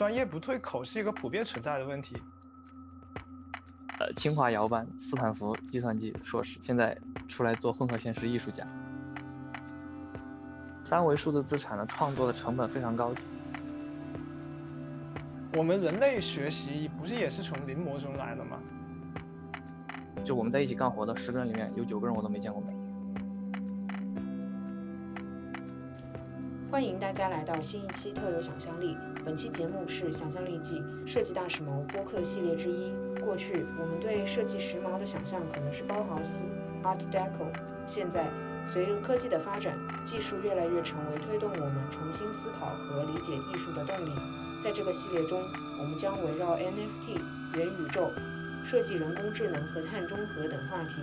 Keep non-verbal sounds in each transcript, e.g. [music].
专业不对口是一个普遍存在的问题。呃，清华摇班，斯坦福计算机硕士，现在出来做混合现实艺术家。三维数字资产的创作的成本非常高。我们人类学习不是也是从临摹中来的吗？就我们在一起干活的十个人里面有九个人我都没见过面。欢迎大家来到新一期特有想象力。本期节目是《想象力记设计大时髦》播客系列之一。过去我们对设计时髦的想象可能是包豪斯 （Art Deco）。现在，随着科技的发展，技术越来越成为推动我们重新思考和理解艺术的动力。在这个系列中，我们将围绕 NFT、元宇宙、设计人工智能和碳中和等话题，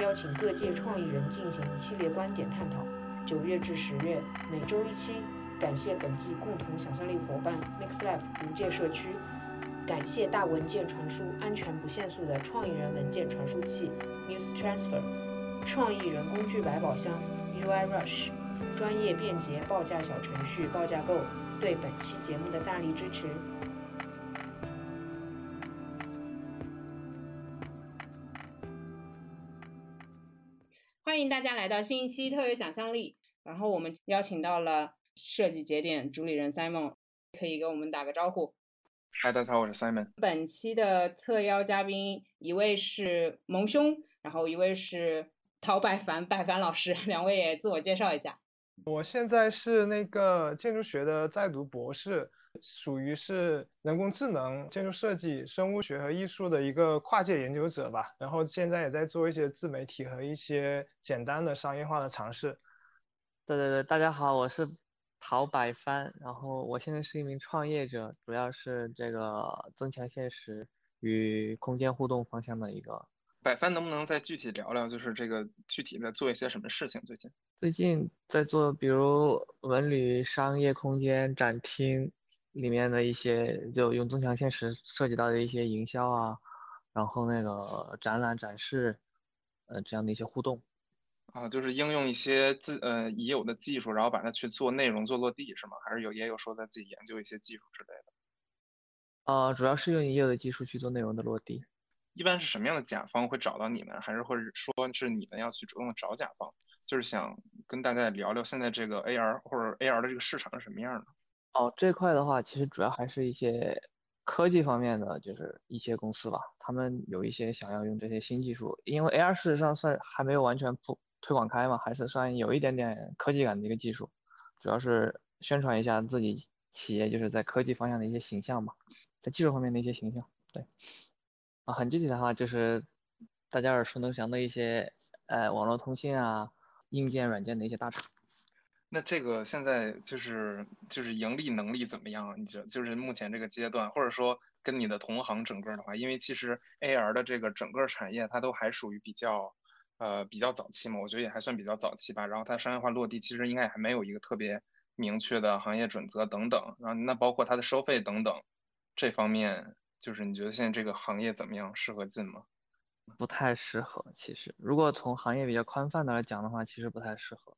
邀请各界创意人进行一系列观点探讨。九月至十月，每周一期。感谢本季共同想象力伙伴 MixLab 无界社区，感谢大文件传输安全不限速的创意人文件传输器 Muse Transfer，创意人工具百宝箱 UI Rush，专业便捷报价小程序报价购对本期节目的大力支持。欢迎大家来到新一期特有想象力，然后我们邀请到了。设计节点主理人 Simon 可以给我们打个招呼。嗨，大家好，我是 Simon。本期的特邀嘉宾一位是蒙兄，然后一位是陶百凡，百凡老师，两位也自我介绍一下。我现在是那个建筑学的在读博士，属于是人工智能、建筑设计、生物学和艺术的一个跨界研究者吧。然后现在也在做一些自媒体和一些简单的商业化的尝试。对对对，大家好，我是。陶百帆，然后我现在是一名创业者，主要是这个增强现实与空间互动方向的一个。百帆能不能再具体聊聊，就是这个具体在做一些什么事情？最近最近在做，比如文旅商业空间展厅里面的一些，就用增强现实涉及到的一些营销啊，然后那个展览展示，呃，这样的一些互动。啊，就是应用一些自呃已有的技术，然后把它去做内容做落地是吗？还是有也有说在自己研究一些技术之类的？啊，主要是用已有的技术去做内容的落地。一般是什么样的甲方会找到你们？还是会说是你们要去主动的找甲方？就是想跟大家聊聊现在这个 AR 或者 AR 的这个市场是什么样的？哦，这块的话，其实主要还是一些科技方面的，就是一些公司吧，他们有一些想要用这些新技术，因为 AR 事实上算还没有完全普。推广开嘛，还是算有一点点科技感的一个技术，主要是宣传一下自己企业就是在科技方向的一些形象嘛，在技术方面的一些形象。对，啊，很具体的话就是大家耳熟能详的一些，呃，网络通信啊，硬件、软件的一些大厂。那这个现在就是就是盈利能力怎么样？你觉得就是目前这个阶段，或者说跟你的同行整个的话，因为其实 AR 的这个整个产业它都还属于比较。呃，比较早期嘛，我觉得也还算比较早期吧。然后它商业化落地，其实应该还没有一个特别明确的行业准则等等。然后那包括它的收费等等，这方面就是你觉得现在这个行业怎么样？适合进吗？不太适合，其实如果从行业比较宽泛的来讲的话，其实不太适合，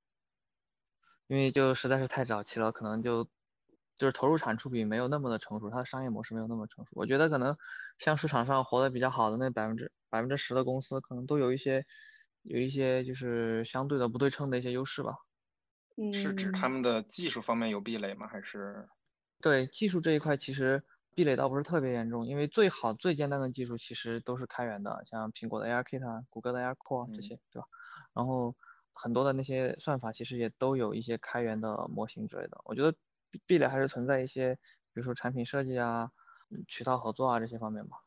因为就实在是太早期了，可能就就是投入产出比没有那么的成熟，它的商业模式没有那么成熟。我觉得可能像市场上活得比较好的那百分之百分之十的公司，可能都有一些。有一些就是相对的不对称的一些优势吧，是指他们的技术方面有壁垒吗？还是？对技术这一块其实壁垒倒不是特别严重，因为最好最简单的技术其实都是开源的，像苹果的 ARKit、谷歌的 ARCore 这些，对吧？然后很多的那些算法其实也都有一些开源的模型之类的。我觉得壁垒还是存在一些，比如说产品设计啊、渠道合作啊这些方面吧。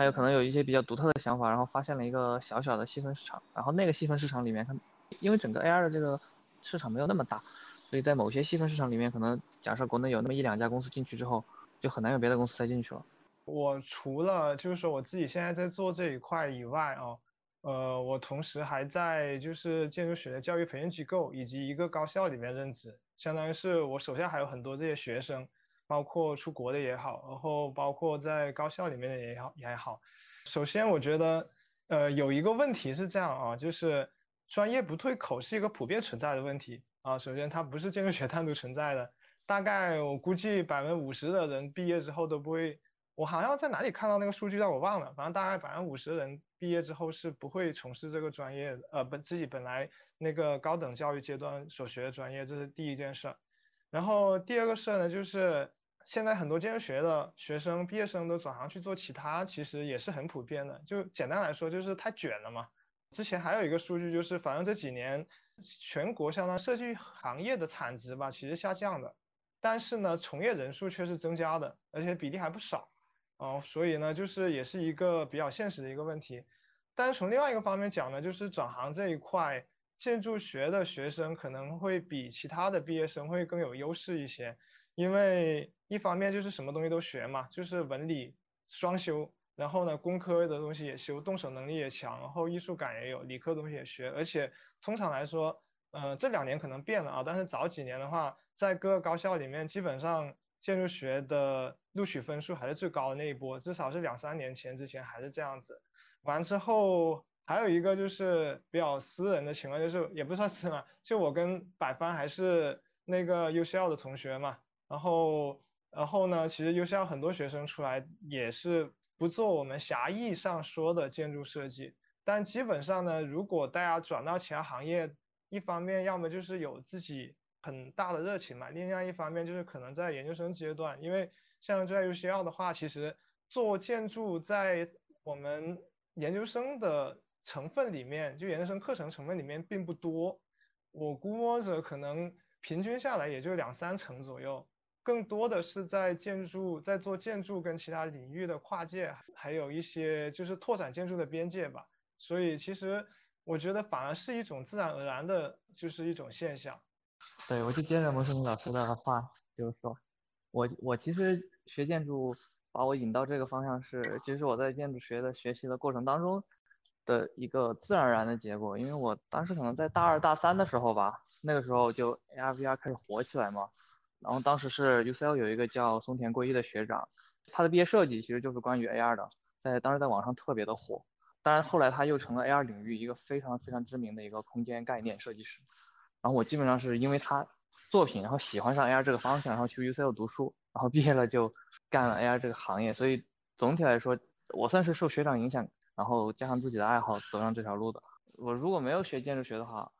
还有可能有一些比较独特的想法，然后发现了一个小小的细分市场，然后那个细分市场里面，它因为整个 AR 的这个市场没有那么大，所以在某些细分市场里面，可能假设国内有那么一两家公司进去之后，就很难有别的公司再进去了。我除了就是说我自己现在在做这一块以外啊，呃，我同时还在就是建筑学的教育培训机构以及一个高校里面任职，相当于是我手下还有很多这些学生。包括出国的也好，然后包括在高校里面的也好也还好。首先，我觉得，呃，有一个问题是这样啊，就是专业不对口是一个普遍存在的问题啊。首先，它不是建筑学单独存在的，大概我估计百分之五十的人毕业之后都不会，我好像在哪里看到那个数据，但我忘了，反正大概百分之五十的人毕业之后是不会从事这个专业，呃，本自己本来那个高等教育阶段所学的专业，这是第一件事。然后第二个事呢，就是现在很多建筑学的学生毕业生都转行去做其他，其实也是很普遍的。就简单来说，就是太卷了嘛。之前还有一个数据，就是反正这几年全国相当设计行业的产值吧，其实下降的。但是呢，从业人数却是增加的，而且比例还不少，哦，所以呢，就是也是一个比较现实的一个问题。但是从另外一个方面讲呢，就是转行这一块，建筑学的学生可能会比其他的毕业生会更有优势一些，因为一方面就是什么东西都学嘛，就是文理双修，然后呢，工科的东西也修，动手能力也强，然后艺术感也有，理科东西也学，而且通常来说，呃，这两年可能变了啊，但是早几年的话。在各个高校里面，基本上建筑学的录取分数还是最高的那一波，至少是两三年前之前还是这样子。完之后还有一个就是比较私人的情况，就是也不算私嘛，就我跟百帆还是那个 UCL 的同学嘛。然后然后呢，其实 UCL 很多学生出来也是不做我们狭义上说的建筑设计，但基本上呢，如果大家转到其他行业，一方面要么就是有自己。很大的热情嘛，另外一方面就是可能在研究生阶段，因为像在 UCL 的话，其实做建筑在我们研究生的成分里面，就研究生课程成分里面并不多，我估摸着可能平均下来也就两三成左右，更多的是在建筑在做建筑跟其他领域的跨界，还有一些就是拓展建筑的边界吧，所以其实我觉得反而是一种自然而然的，就是一种现象。对，我就接着蒙生老师的话，就是说，我我其实学建筑把我引到这个方向是，其实我在建筑学的学习的过程当中的一个自然而然的结果，因为我当时可能在大二大三的时候吧，那个时候就 AR VR 开始火起来嘛，然后当时是 UCL 有一个叫松田圭一的学长，他的毕业设计其实就是关于 AR 的，在当时在网上特别的火，当然后来他又成了 AR 领域一个非常非常知名的一个空间概念设计师。然后我基本上是因为他作品，然后喜欢上 AR 这个方向，然后去 UCL 读书，然后毕业了就干了 AR 这个行业。所以总体来说，我算是受学长影响，然后加上自己的爱好走上这条路的。我如果没有学建筑学的话，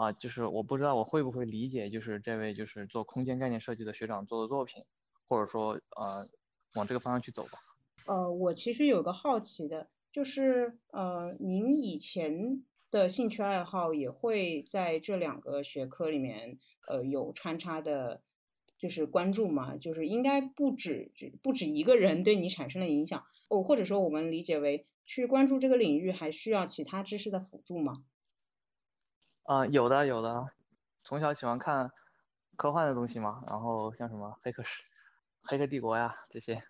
啊，就是我不知道我会不会理解，就是这位就是做空间概念设计的学长做的作品，或者说呃往这个方向去走吧。呃，我其实有个好奇的，就是呃您以前。的兴趣爱好也会在这两个学科里面，呃，有穿插的，就是关注嘛，就是应该不止不止一个人对你产生了影响哦，或者说我们理解为去关注这个领域还需要其他知识的辅助吗？啊，有的有的，从小喜欢看科幻的东西嘛，然后像什么黑客史、黑客帝国呀这些。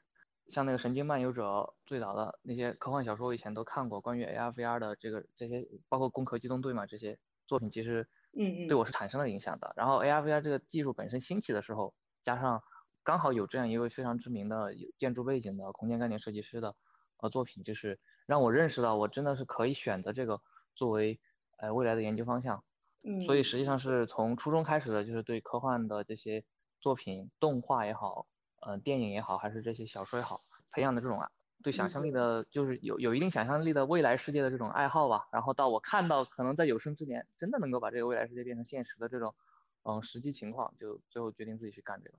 像那个《神经漫游者》最早的那些科幻小说，我以前都看过。关于 AR、VR 的这个这些，包括《攻壳机动队》嘛，这些作品其实，嗯嗯，对我是产生了影响的。然后 AR、VR 这个技术本身兴起的时候，加上刚好有这样一位非常知名的建筑背景的空间概念设计师的呃作品，就是让我认识到我真的是可以选择这个作为呃未来的研究方向。嗯，所以实际上是从初中开始的，就是对科幻的这些作品，动画也好。呃，电影也好，还是这些小说也好，培养的这种啊，对想象力的，就是有有一定想象力的未来世界的这种爱好吧。然后到我看到可能在有生之年真的能够把这个未来世界变成现实的这种，嗯，实际情况，就最后决定自己去干这个。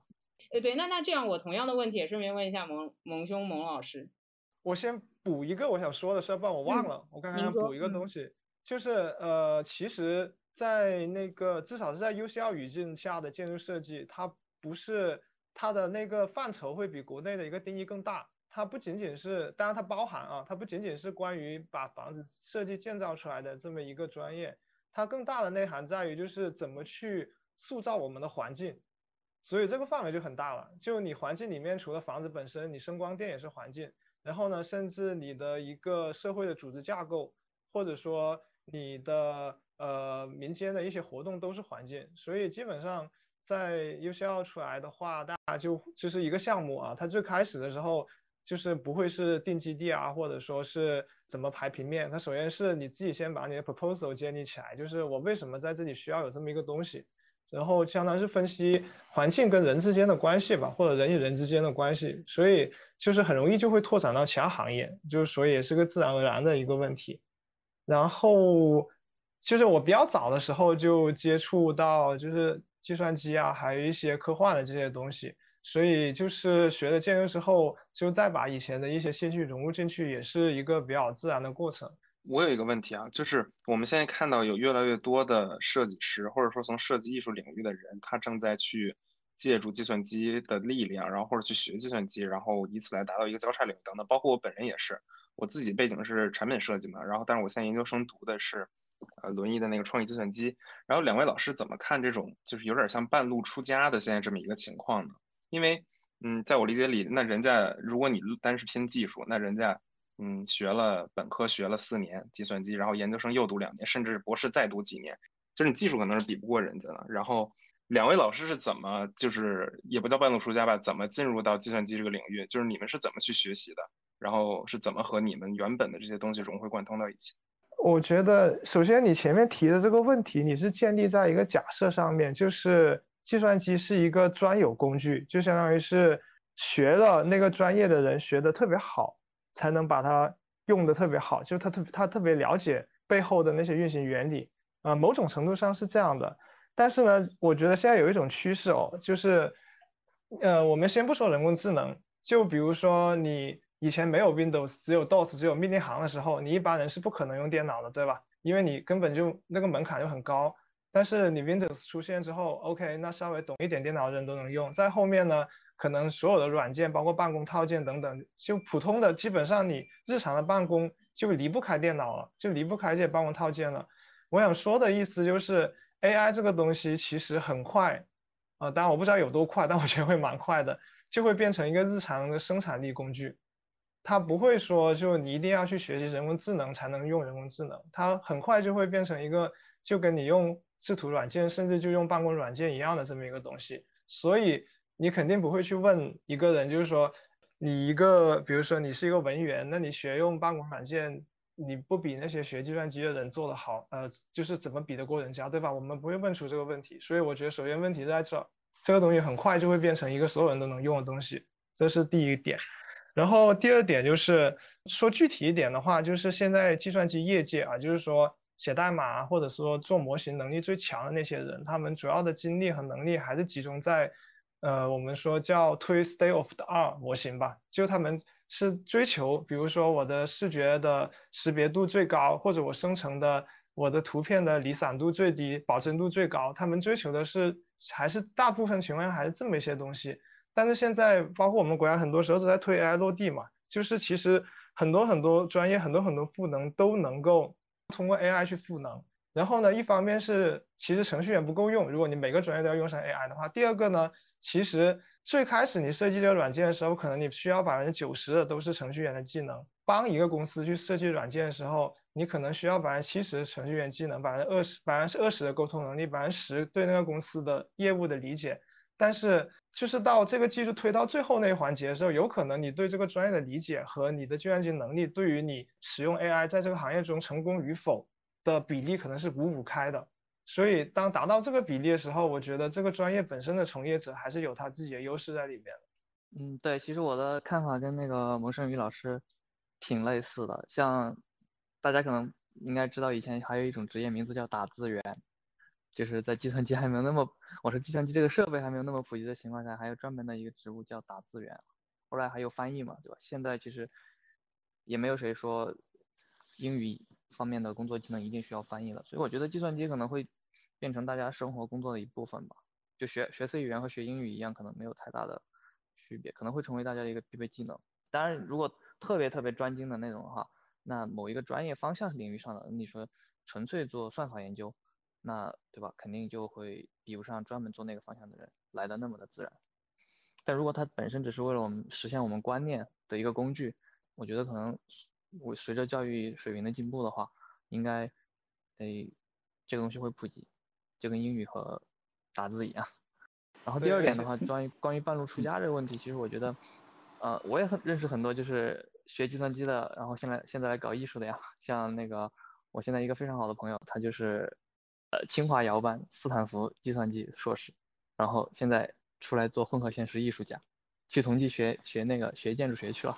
呃，对，那那这样我同样的问题也顺便问一下蒙蒙兄蒙老师。我先补一个我想说的事，不然我忘了。我刚才想补一个东西，就是呃，其实，在那个至少是在 UCL 语境下的建筑设计，它不是。它的那个范畴会比国内的一个定义更大，它不仅仅是，当然它包含啊，它不仅仅是关于把房子设计建造出来的这么一个专业，它更大的内涵在于就是怎么去塑造我们的环境，所以这个范围就很大了。就你环境里面除了房子本身，你声光电也是环境，然后呢，甚至你的一个社会的组织架构，或者说你的呃民间的一些活动都是环境，所以基本上。在 UCL 出来的话，大家就就是一个项目啊。它最开始的时候就是不会是定基地啊，或者说是怎么排平面。它首先是你自己先把你的 proposal 建立起来，就是我为什么在这里需要有这么一个东西。然后相当于是分析环境跟人之间的关系吧，或者人与人之间的关系，所以就是很容易就会拓展到其他行业，就是所以也是个自然而然的一个问题。然后就是我比较早的时候就接触到就是计算机啊，还有一些科幻的这些东西，所以就是学了建筑之后，就再把以前的一些兴趣融入进去，也是一个比较自然的过程。我有一个问题啊，就是我们现在看到有越来越多的设计师，或者说从设计艺术领域的人，他正在去借助计算机的力量，然后或者去学计算机，然后以此来达到一个交叉领域等等。包括我本人也是，我自己背景是产品设计嘛，然后但是我现在研究生读的是呃轮椅的那个创意计算机。然后两位老师怎么看这种就是有点像半路出家的现在这么一个情况呢？因为嗯，在我理解里，那人家如果你单是拼技术，那人家。嗯，学了本科学了四年计算机，然后研究生又读两年，甚至博士再读几年，就是你技术可能是比不过人家的。然后两位老师是怎么，就是也不叫半路出家吧，怎么进入到计算机这个领域？就是你们是怎么去学习的？然后是怎么和你们原本的这些东西融会贯通到一起？我觉得，首先你前面提的这个问题，你是建立在一个假设上面，就是计算机是一个专有工具，就相当于是学了那个专业的人学的特别好。才能把它用的特别好，就是他特他特别了解背后的那些运行原理，啊，某种程度上是这样的。但是呢，我觉得现在有一种趋势哦，就是，呃，我们先不说人工智能，就比如说你以前没有 Windows，只有 DOS，只有命令行的时候，你一般人是不可能用电脑的，对吧？因为你根本就那个门槛就很高。但是你 Windows 出现之后，OK，那稍微懂一点电脑的人都能用。在后面呢？可能所有的软件，包括办公套件等等，就普通的，基本上你日常的办公就离不开电脑了，就离不开这些办公套件了。我想说的意思就是，AI 这个东西其实很快，啊，当然我不知道有多快，但我觉得会蛮快的，就会变成一个日常的生产力工具。它不会说就你一定要去学习人工智能才能用人工智能，它很快就会变成一个就跟你用制图软件，甚至就用办公软件一样的这么一个东西。所以。你肯定不会去问一个人，就是说，你一个，比如说你是一个文员，那你学用办公软件，你不比那些学计算机的人做的好，呃，就是怎么比得过人家，对吧？我们不会问出这个问题，所以我觉得首先问题在这，这个东西很快就会变成一个所有人都能用的东西，这是第一点。然后第二点就是说具体一点的话，就是现在计算机业界啊，就是说写代码或者说做模型能力最强的那些人，他们主要的精力和能力还是集中在。呃，我们说叫推 state of the art 模型吧，就他们是追求，比如说我的视觉的识别度最高，或者我生成的我的图片的离散度最低，保真度最高，他们追求的是还是大部分情况下还是这么一些东西。但是现在包括我们国家很多时候都在推 AI 落地嘛，就是其实很多很多专业很多很多赋能都能够通过 AI 去赋能。然后呢，一方面是其实程序员不够用，如果你每个专业都要用上 AI 的话，第二个呢。其实最开始你设计这个软件的时候，可能你需要百分之九十的都是程序员的技能。帮一个公司去设计软件的时候，你可能需要百分之七十的程序员技能，百分之二十百分之二十的沟通能力，百分之十对那个公司的业务的理解。但是就是到这个技术推到最后那一环节的时候，有可能你对这个专业的理解和你的计算机能力，对于你使用 AI 在这个行业中成功与否的比例，可能是五五开的。所以，当达到这个比例的时候，我觉得这个专业本身的从业者还是有他自己的优势在里面嗯，对，其实我的看法跟那个蒙胜宇老师挺类似的。像大家可能应该知道，以前还有一种职业名字叫打字员，就是在计算机还没有那么，我说计算机这个设备还没有那么普及的情况下，还有专门的一个职务叫打字员。后来还有翻译嘛，对吧？现在其实也没有谁说英语。方面的工作技能一定需要翻译了，所以我觉得计算机可能会变成大家生活工作的一部分吧。就学学 C 语言和学英语一样，可能没有太大的区别，可能会成为大家的一个必备技能。当然，如果特别特别专精的那种的话，那某一个专业方向领域上的，你说纯粹做算法研究，那对吧？肯定就会比不上专门做那个方向的人来的那么的自然。但如果它本身只是为了我们实现我们观念的一个工具，我觉得可能。我随着教育水平的进步的话，应该，诶，这个东西会普及，就跟英语和打字一样。然后第二点的话，[laughs] 关于关于半路出家这个问题，其实我觉得，呃，我也很认识很多就是学计算机的，然后现在现在来搞艺术的呀。像那个我现在一个非常好的朋友，他就是呃清华摇班，斯坦福计算机硕士，然后现在出来做混合现实艺术家，去同济学学那个学建筑学去了，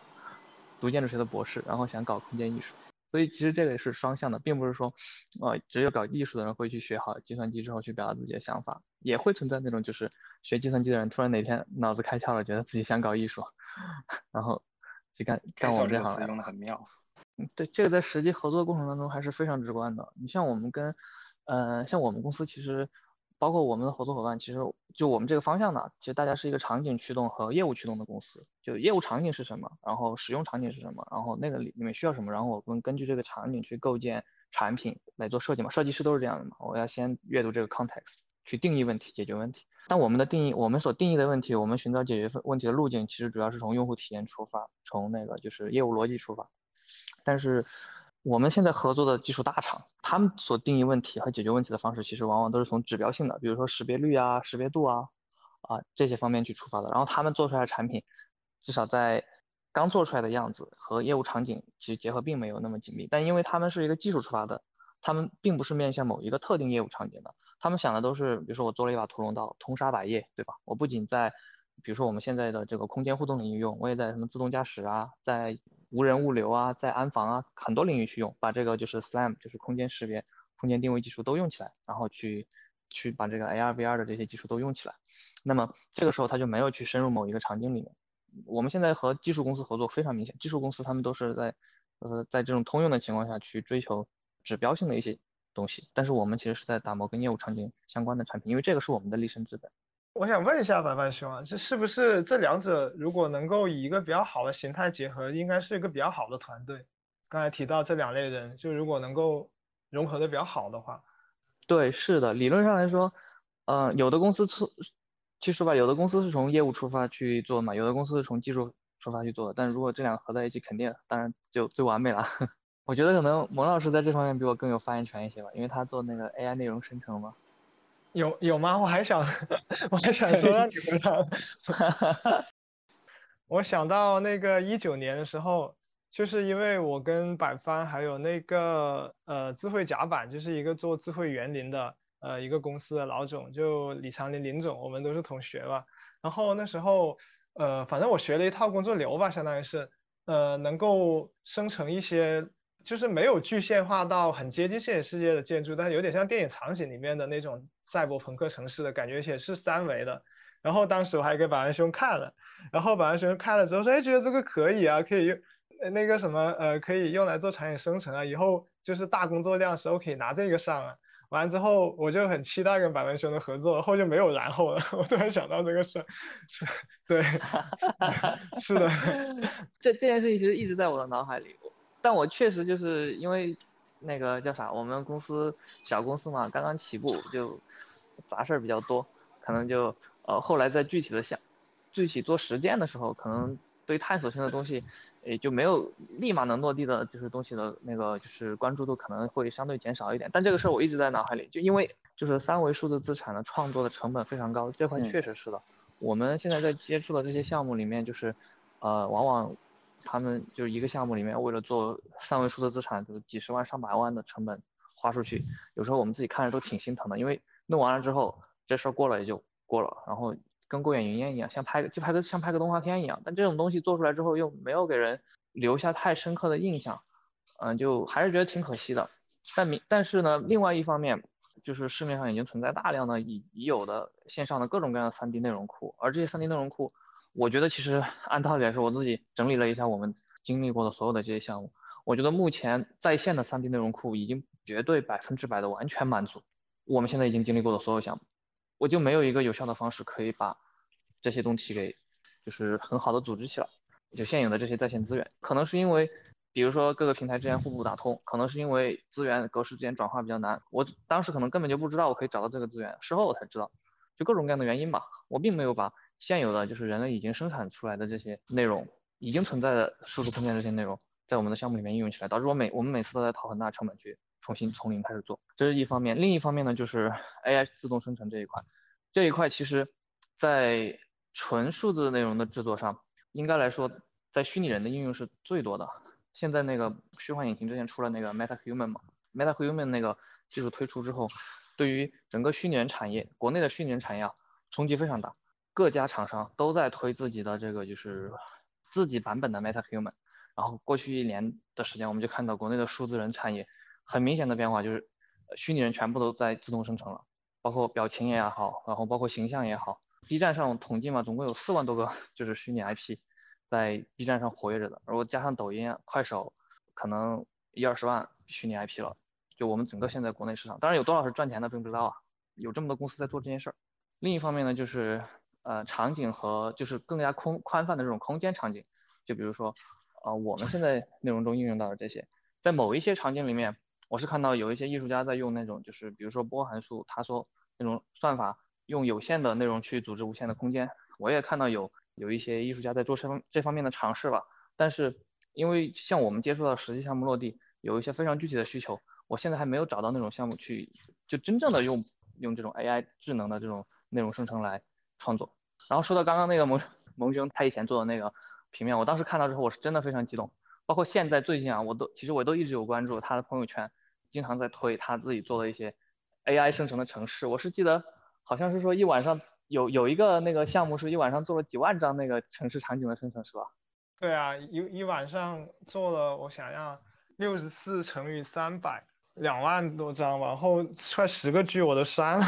读建筑学的博士，然后想搞空间艺术。所以其实这个也是双向的，并不是说，呃，只有搞艺术的人会去学好计算机之后去表达自己的想法，也会存在那种就是学计算机的人突然哪天脑子开窍了，觉得自己想搞艺术，[laughs] 然后去干干我们这行。用的很妙。嗯，对，这个在实际合作过程当中还是非常直观的。你像我们跟，呃，像我们公司其实。包括我们的合作伙伴，其实就我们这个方向呢，其实大家是一个场景驱动和业务驱动的公司。就业务场景是什么，然后使用场景是什么，然后那个里里面需要什么，然后我们根据这个场景去构建产品来做设计嘛。设计师都是这样的嘛，我要先阅读这个 context 去定义问题、解决问题。但我们的定义，我们所定义的问题，我们寻找解决问题的路径，其实主要是从用户体验出发，从那个就是业务逻辑出发。但是。我们现在合作的技术大厂，他们所定义问题和解决问题的方式，其实往往都是从指标性的，比如说识别率啊、识别度啊、啊这些方面去出发的。然后他们做出来的产品，至少在刚做出来的样子和业务场景其实结合并没有那么紧密。但因为他们是一个技术出发的，他们并不是面向某一个特定业务场景的，他们想的都是，比如说我做了一把屠龙刀，通杀百业，对吧？我不仅在，比如说我们现在的这个空间互动领域用，我也在什么自动驾驶啊，在。无人物流啊，在安防啊，很多领域去用，把这个就是 SLAM，就是空间识别、空间定位技术都用起来，然后去去把这个 AR、VR 的这些技术都用起来。那么这个时候他就没有去深入某一个场景里面。我们现在和技术公司合作非常明显，技术公司他们都是在呃在这种通用的情况下去追求指标性的一些东西，但是我们其实是在打磨跟业务场景相关的产品，因为这个是我们的立身之本。我想问一下白白兄啊，这是不是这两者如果能够以一个比较好的形态结合，应该是一个比较好的团队？刚才提到这两类人，就如果能够融合的比较好的话，对，是的，理论上来说，嗯，有的公司出，其实吧，有的公司是从业务出发去做嘛，有的公司是从技术出发去做的。但如果这两个合在一起，肯定当然就最完美了。[laughs] 我觉得可能蒙老师在这方面比我更有发言权一些吧，因为他做那个 AI 内容生成嘛。有有吗？我还想，[laughs] 我还想说让你回答。[laughs] 我想到那个一九年的时候，就是因为我跟百帆还有那个呃智慧甲板，就是一个做智慧园林的呃一个公司的老总，就李长林林总，我们都是同学吧。然后那时候呃反正我学了一套工作流吧，相当于是呃能够生成一些。就是没有具象化到很接近现实世界的建筑，但是有点像电影场景里面的那种赛博朋克城市的感觉，而且是三维的。然后当时我还给百万兄看了，然后百万兄看了之后说，哎，觉得这个可以啊，可以用那个什么呃，可以用来做场景生成啊，以后就是大工作量时候可以拿这个上啊。完之后我就很期待跟百万兄的合作，后就没有然后了。[laughs] 我突然想到这个事，是，对，[laughs] 是的，[laughs] 这这件事情其实一直在我的脑海里。但我确实就是因为那个叫啥，我们公司小公司嘛，刚刚起步，就杂事儿比较多，可能就呃后来在具体的想具体做实践的时候，可能对探索性的东西，也就没有立马能落地的，就是东西的那个就是关注度可能会相对减少一点。但这个事儿我一直在脑海里，就因为就是三维数字资产的创作的成本非常高，这块确实是的。我们现在在接触的这些项目里面，就是呃往往。他们就是一个项目里面，为了做三位数的资产，就是几十万、上百万的成本花出去，有时候我们自己看着都挺心疼的。因为弄完了之后，这事儿过了也就过了，然后跟过眼云烟一样，像拍个就拍个像拍个动画片一样。但这种东西做出来之后，又没有给人留下太深刻的印象，嗯，就还是觉得挺可惜的。但明但是呢，另外一方面，就是市面上已经存在大量的已已有的线上的各种各样的 3D 内容库，而这些 3D 内容库。我觉得其实按道理来说，我自己整理了一下我们经历过的所有的这些项目，我觉得目前在线的 3D 内容库已经绝对百分之百的完全满足我们现在已经经历过的所有项目，我就没有一个有效的方式可以把这些东西给就是很好的组织起来。就现有的这些在线资源，可能是因为比如说各个平台之间互不打通，可能是因为资源格式之间转化比较难，我当时可能根本就不知道我可以找到这个资源，事后我才知道，就各种各样的原因吧，我并没有把。现有的就是人类已经生产出来的这些内容，已经存在的数字空间这些内容，在我们的项目里面应用起来，导致我每我们每次都在掏很大成本去重新从零开始做，这是一方面。另一方面呢，就是 AI 自动生成这一块，这一块其实，在纯数字内容的制作上，应该来说，在虚拟人的应用是最多的。现在那个虚幻引擎之前出了那个 Meta Human 嘛，Meta Human 那个技术推出之后，对于整个虚拟人产业，国内的虚拟人产业啊，冲击非常大。各家厂商都在推自己的这个就是自己版本的 Meta Human。然后过去一年的时间，我们就看到国内的数字人产业很明显的变化，就是虚拟人全部都在自动生成了，包括表情也好，然后包括形象也好。B 站上统计嘛，总共有四万多个 [laughs] 就是虚拟 IP 在 B 站上活跃着的，如果加上抖音、快手，可能一二十万虚拟 IP 了。就我们整个现在国内市场，当然有多少是赚钱的，并不知道啊。有这么多公司在做这件事儿。另一方面呢，就是呃场景和就是更加空宽泛的这种空间场景，就比如说呃我们现在内容中应用到的这些，在某一些场景里面，我是看到有一些艺术家在用那种就是比如说波函数，他说那种算法。用有限的内容去组织无限的空间，我也看到有有一些艺术家在做这方这方面的尝试吧。但是因为像我们接触到实际项目落地，有一些非常具体的需求，我现在还没有找到那种项目去就真正的用用这种 AI 智能的这种内容生成来创作。然后说到刚刚那个萌 [laughs] 萌兄他以前做的那个平面，我当时看到之后我是真的非常激动。包括现在最近啊，我都其实我都一直有关注他的朋友圈，经常在推他自己做的一些 AI 生成的城市。我是记得。好像是说一晚上有有一个那个项目是一晚上做了几万张那个城市场景的生成，是吧？对啊，一一晚上做了，我想要六十四乘以三百，两万多张，然后快十个 G 我都删了。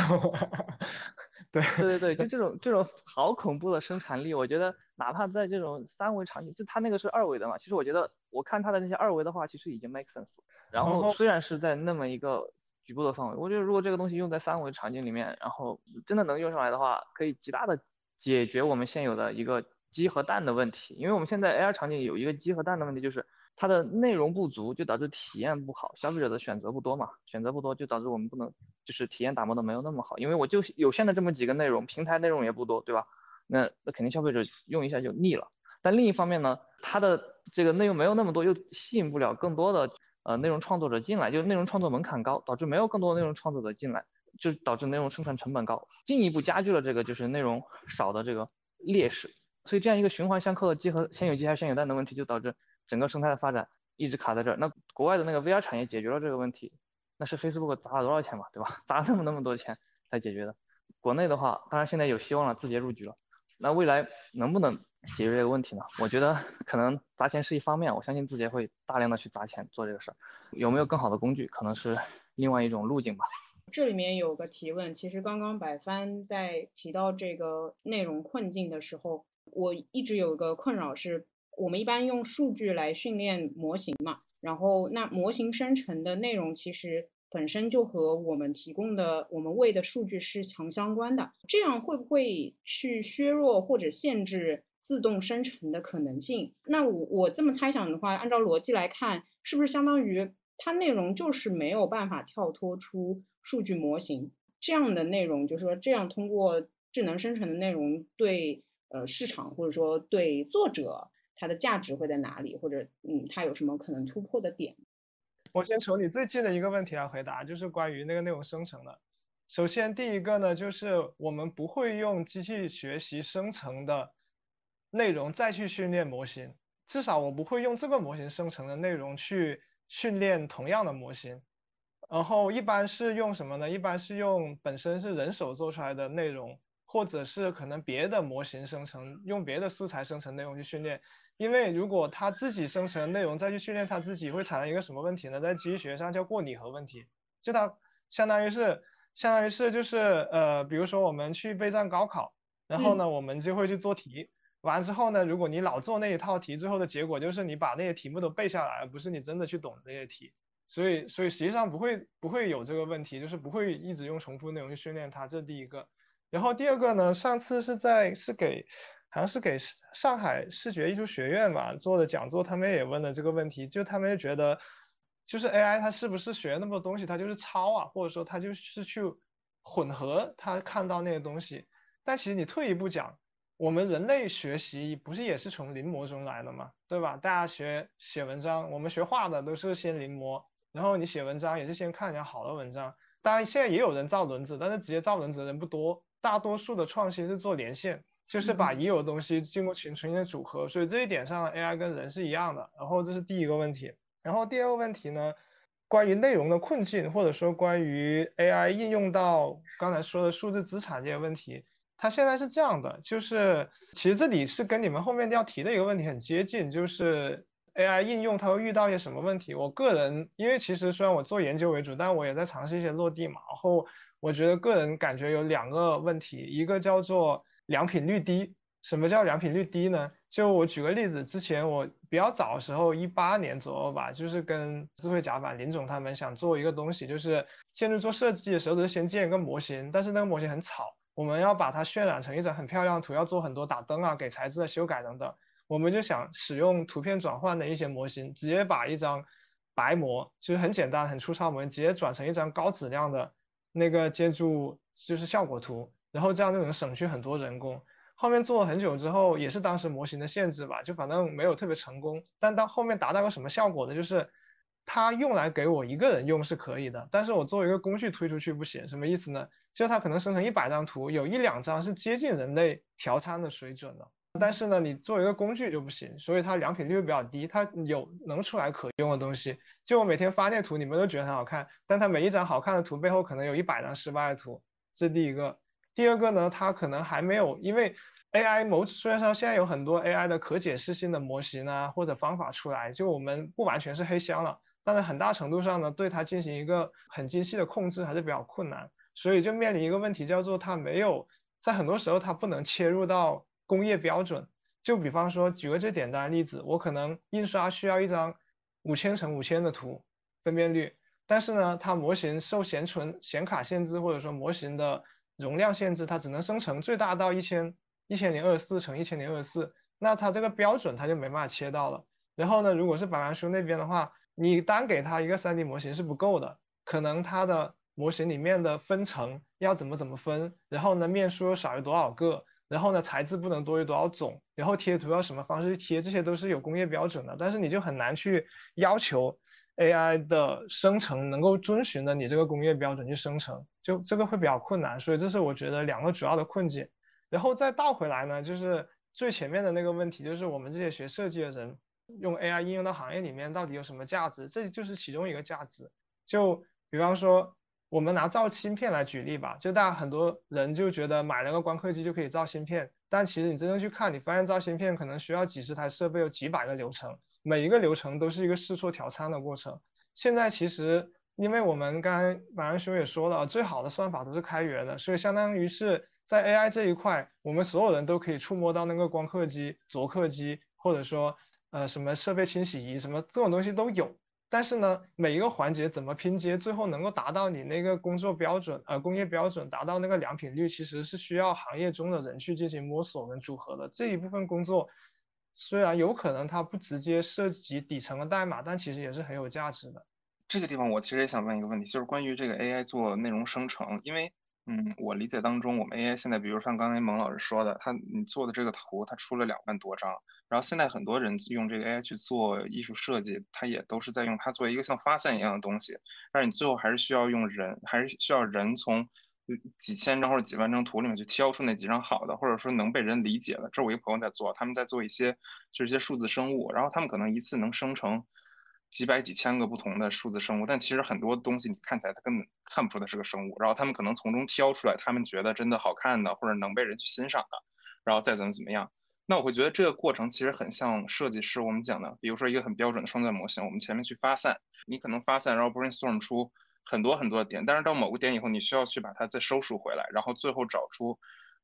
对对对对，就这种这种好恐怖的生产力，我觉得哪怕在这种三维场景，就它那个是二维的嘛，其实我觉得我看它的那些二维的话，其实已经 make sense。然后虽然是在那么一个。局部的范围，我觉得如果这个东西用在三维场景里面，然后真的能用上来的话，可以极大的解决我们现有的一个鸡和蛋的问题。因为我们现在 AR 场景有一个鸡和蛋的问题，就是它的内容不足，就导致体验不好，消费者的选择不多嘛，选择不多就导致我们不能就是体验打磨的没有那么好。因为我就有限的这么几个内容，平台内容也不多，对吧？那那肯定消费者用一下就腻了。但另一方面呢，它的这个内容没有那么多，又吸引不了更多的。呃，内容创作者进来，就是内容创作门槛高，导致没有更多的内容创作者进来，就导致内容生产成本高，进一步加剧了这个就是内容少的这个劣势。所以这样一个循环相扣的鸡和先有鸡还是先有蛋的问题，就导致整个生态的发展一直卡在这儿。那国外的那个 VR 产业解决了这个问题，那是 Facebook 砸了多少钱嘛，对吧？[laughs] 砸了那么那么多钱才解决的。国内的话，当然现在有希望了，字节入局了。那未来能不能？解决这个问题呢？我觉得可能砸钱是一方面，我相信字节会大量的去砸钱做这个事儿。有没有更好的工具，可能是另外一种路径吧。这里面有个提问，其实刚刚百帆在提到这个内容困境的时候，我一直有个困扰是，我们一般用数据来训练模型嘛，然后那模型生成的内容其实。本身就和我们提供的、我们喂的数据是强相关的，这样会不会去削弱或者限制自动生成的可能性？那我我这么猜想的话，按照逻辑来看，是不是相当于它内容就是没有办法跳脱出数据模型这样的内容？就是说，这样通过智能生成的内容对呃市场或者说对作者它的价值会在哪里？或者嗯，它有什么可能突破的点？我先从你最近的一个问题来回答，就是关于那个内容生成的。首先，第一个呢，就是我们不会用机器学习生成的内容再去训练模型，至少我不会用这个模型生成的内容去训练同样的模型。然后一般是用什么呢？一般是用本身是人手做出来的内容，或者是可能别的模型生成，用别的素材生成内容去训练。因为如果他自己生成内容再去训练他自己，会产生一个什么问题呢？在机器学上叫过拟合问题，就它相当于是相当于是就是呃，比如说我们去备战高考，然后呢我们就会去做题，完之后呢，如果你老做那一套题，最后的结果就是你把那些题目都背下来，而不是你真的去懂那些题，所以所以实际上不会不会有这个问题，就是不会一直用重复内容去训练它，这是第一个。然后第二个呢，上次是在是给。好像是给上海视觉艺术学院吧做的讲座，他们也问了这个问题，就他们就觉得，就是 AI 它是不是学那么多东西，它就是抄啊，或者说它就是去混合它看到那些东西。但其实你退一步讲，我们人类学习不是也是从临摹中来的嘛？对吧？大家学写文章，我们学画的都是先临摹，然后你写文章也是先看人家好的文章。当然现在也有人造轮子，但是直接造轮子的人不多，大多数的创新是做连线。就是把已有的东西经过群重新组合，所以这一点上 AI 跟人是一样的。然后这是第一个问题，然后第二个问题呢，关于内容的困境，或者说关于 AI 应用到刚才说的数字资产这些问题，它现在是这样的，就是其实这里是跟你们后面要提的一个问题很接近，就是 AI 应用它会遇到一些什么问题？我个人因为其实虽然我做研究为主，但我也在尝试一些落地嘛，然后我觉得个人感觉有两个问题，一个叫做良品率低。什么叫良品率低呢？就我举个例子，之前我比较早的时候，一八年左右吧，就是跟智慧甲板林总他们想做一个东西，就是建筑做设计的时候，都是先建一个模型，但是那个模型很吵，我们要把它渲染成一张很漂亮的图，要做很多打灯啊、给材质的修改等等，我们就想使用图片转换的一些模型，直接把一张白模，就是很简单、很粗糙模型，直接转成一张高质量的那个建筑就是效果图，然后这样就能省去很多人工。后面做了很久之后，也是当时模型的限制吧，就反正没有特别成功。但到后面达到个什么效果的，就是它用来给我一个人用是可以的，但是我作为一个工具推出去不行。什么意思呢？就它可能生成一百张图，有一两张是接近人类调参的水准的，但是呢，你作为一个工具就不行，所以它良品率比较低。它有能出来可用的东西，就我每天发那图，你们都觉得很好看，但它每一张好看的图背后可能有一百张失败的图，这第一个。第二个呢，它可能还没有，因为 AI 某虽然说现在有很多 AI 的可解释性的模型啊或者方法出来，就我们不完全是黑箱了，但是很大程度上呢，对它进行一个很精细的控制还是比较困难，所以就面临一个问题，叫做它没有在很多时候它不能切入到工业标准。就比方说举个最简单的例子，我可能印刷需要一张五千乘五千的图分辨率，但是呢，它模型受显存显卡限制或者说模型的容量限制，它只能生成最大到一千一千零二十四乘一千零二十四，那它这个标准它就没办法切到了。然后呢，如果是白板书那边的话，你单给它一个 3D 模型是不够的，可能它的模型里面的分层要怎么怎么分，然后呢面数又少于多少个，然后呢材质不能多于多少种，然后贴图要什么方式去贴，这些都是有工业标准的，但是你就很难去要求。AI 的生成能够遵循的你这个工业标准去生成，就这个会比较困难，所以这是我觉得两个主要的困境。然后再倒回来呢，就是最前面的那个问题，就是我们这些学设计的人用 AI 应用到行业里面到底有什么价值？这就是其中一个价值。就比方说，我们拿造芯片来举例吧，就大家很多人就觉得买了个光刻机就可以造芯片，但其实你真正去看，你发现造芯片可能需要几十台设备，有几百个流程。每一个流程都是一个试错调参的过程。现在其实，因为我们刚才马仁兄也说了，最好的算法都是开源的，所以相当于是在 AI 这一块，我们所有人都可以触摸到那个光刻机、琢刻机，或者说呃什么设备清洗仪，什么这种东西都有。但是呢，每一个环节怎么拼接，最后能够达到你那个工作标准，呃工业标准，达到那个良品率，其实是需要行业中的人去进行摸索跟组合的这一部分工作。虽然有可能它不直接涉及底层的代码，但其实也是很有价值的。这个地方我其实也想问一个问题，就是关于这个 AI 做内容生成，因为嗯，我理解当中，我们 AI 现在，比如像刚才蒙老师说的，他你做的这个图，它出了两万多张，然后现在很多人用这个 AI 去做艺术设计，他也都是在用它做一个像发散一样的东西，但是你最后还是需要用人，还是需要人从。几千张或者几万张图里面去挑出那几张好的，或者说能被人理解的。这我一个朋友在做，他们在做一些就是一些数字生物，然后他们可能一次能生成几百几千个不同的数字生物，但其实很多东西你看起来它根本看不出它是个生物。然后他们可能从中挑出来他们觉得真的好看的或者能被人去欣赏的，然后再怎么怎么样。那我会觉得这个过程其实很像设计师我们讲的，比如说一个很标准的双钻模型，我们前面去发散，你可能发散然后 brainstorm 出。很多很多的点，但是到某个点以后，你需要去把它再收束回来，然后最后找出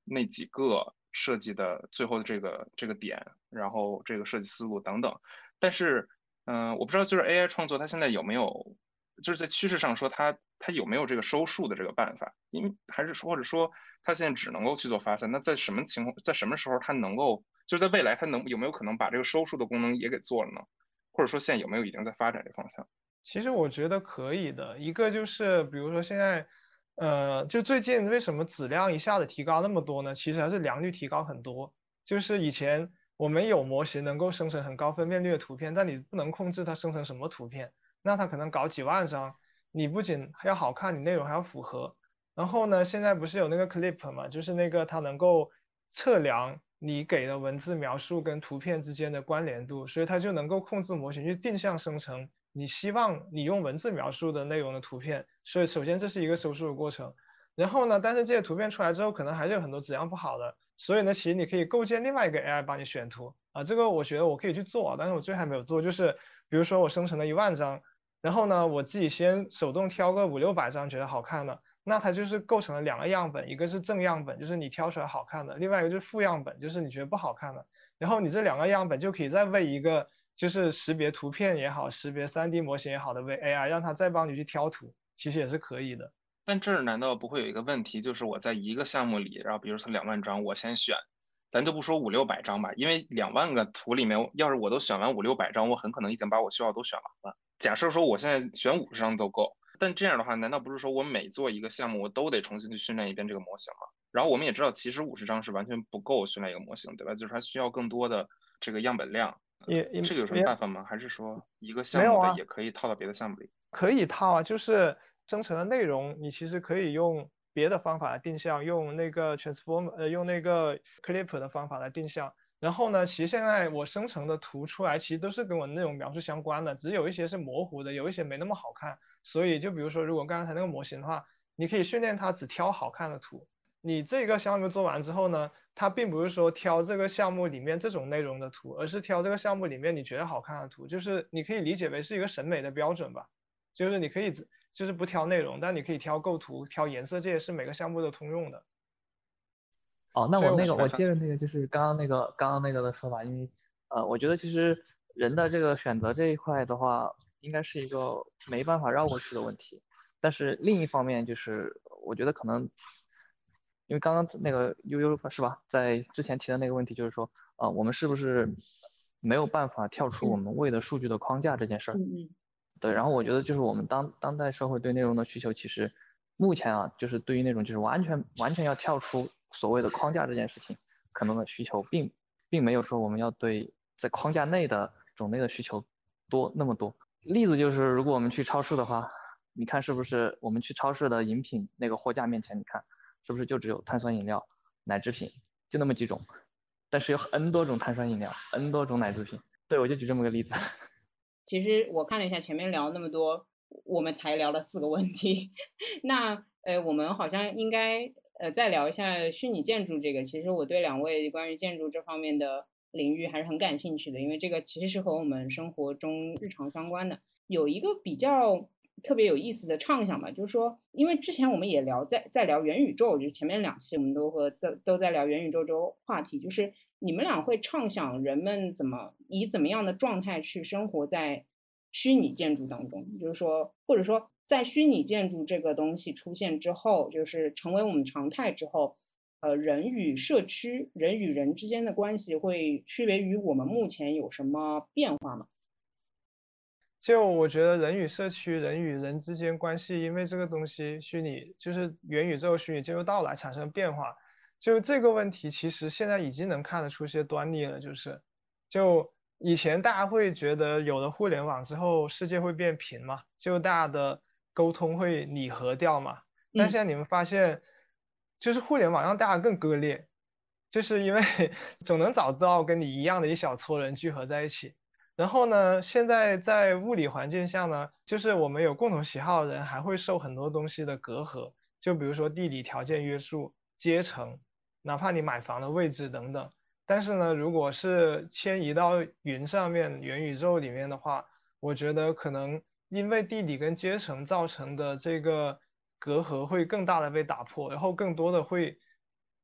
那几个设计的最后的这个这个点，然后这个设计思路等等。但是，嗯，我不知道就是 AI 创作它现在有没有，就是在趋势上说它它有没有这个收束的这个办法？因为还是说或者说它现在只能够去做发散，那在什么情况，在什么时候它能够，就是在未来它能有没有可能把这个收束的功能也给做了呢？或者说现在有没有已经在发展这方向？其实我觉得可以的，一个就是比如说现在，呃，就最近为什么质量一下子提高那么多呢？其实还是良率提高很多。就是以前我们有模型能够生成很高分辨率的图片，但你不能控制它生成什么图片，那它可能搞几万张，你不仅要好看，你内容还要符合。然后呢，现在不是有那个 Clip 嘛，就是那个它能够测量你给的文字描述跟图片之间的关联度，所以它就能够控制模型去定向生成。你希望你用文字描述的内容的图片，所以首先这是一个收束的过程。然后呢，但是这些图片出来之后，可能还是有很多质量不好的，所以呢，其实你可以构建另外一个 AI 帮你选图啊，这个我觉得我可以去做，但是我最还没有做，就是比如说我生成了一万张，然后呢，我自己先手动挑个五六百张觉得好看的，那它就是构成了两个样本，一个是正样本，就是你挑出来好看的，另外一个就是负样本，就是你觉得不好看的，然后你这两个样本就可以再喂一个就是识别图片也好，识别 3D 模型也好的 VAI，让它再帮你去挑图，其实也是可以的。但这儿难道不会有一个问题，就是我在一个项目里，然后比如说两万张，我先选，咱就不说五六百张吧，因为两万个图里面，要是我都选完五六百张，我很可能已经把我需要都选完了。假设说我现在选五十张都够，但这样的话，难道不是说我每做一个项目，我都得重新去训练一遍这个模型吗？然后我们也知道，其实五十张是完全不够训练一个模型，对吧？就是它需要更多的这个样本量。也这个有什么办法吗？还是说一个项目的也可以套到别的项目里？可以套啊，就是。生成的内容，你其实可以用别的方法来定向，用那个 transform 呃用那个 clip 的方法来定向。然后呢，其实现在我生成的图出来，其实都是跟我内容描述相关的，只有一些是模糊的，有一些没那么好看。所以就比如说，如果刚才那个模型的话，你可以训练它只挑好看的图。你这个项目做完之后呢，它并不是说挑这个项目里面这种内容的图，而是挑这个项目里面你觉得好看的图，就是你可以理解为是一个审美的标准吧，就是你可以。就是不挑内容，但你可以挑构图、挑颜色，这也是每个项目的通用的。哦，那我那个我接着那个就是刚刚那个刚刚那个的说法，因为呃，我觉得其实人的这个选择这一块的话，应该是一个没办法绕过去的问题。但是另一方面就是，我觉得可能因为刚刚那个悠悠是吧，在之前提的那个问题就是说，呃，我们是不是没有办法跳出我们喂的数据的框架这件事儿？嗯嗯。对，然后我觉得就是我们当当代社会对内容的需求，其实目前啊，就是对于那种就是完全完全要跳出所谓的框架这件事情，可能的需求并并没有说我们要对在框架内的种类的需求多那么多。例子就是，如果我们去超市的话，你看是不是我们去超市的饮品那个货架面前，你看是不是就只有碳酸饮料、奶制品就那么几种，但是有 N 多种碳酸饮料，N 多种奶制品。对，我就举这么个例子。[laughs] 其实我看了一下前面聊那么多，我们才聊了四个问题。[laughs] 那呃，我们好像应该呃再聊一下虚拟建筑这个。其实我对两位关于建筑这方面的领域还是很感兴趣的，因为这个其实是和我们生活中日常相关的。有一个比较特别有意思的畅想吧，就是说，因为之前我们也聊在在聊元宇宙，就是前面两期我们都和都都在聊元宇宙这个话题，就是。你们俩会畅想人们怎么以怎么样的状态去生活在虚拟建筑当中？就是说，或者说，在虚拟建筑这个东西出现之后，就是成为我们常态之后，呃，人与社区、人与人之间的关系会区别于我们目前有什么变化吗？就我觉得，人与社区、人与人之间关系，因为这个东西虚拟，就是元宇宙、虚拟进入到来产生变化。就这个问题，其实现在已经能看得出些端倪了。就是，就以前大家会觉得有了互联网之后，世界会变平嘛，就大家的沟通会拟合掉嘛。但现在你们发现，就是互联网让大家更割裂，就是因为 [laughs] 总能找到跟你一样的一小撮人聚合在一起。然后呢，现在在物理环境下呢，就是我们有共同喜好的人，还会受很多东西的隔阂，就比如说地理条件约束、阶层。哪怕你买房的位置等等，但是呢，如果是迁移到云上面、元宇宙里面的话，我觉得可能因为地理跟阶层造成的这个隔阂会更大的被打破，然后更多的会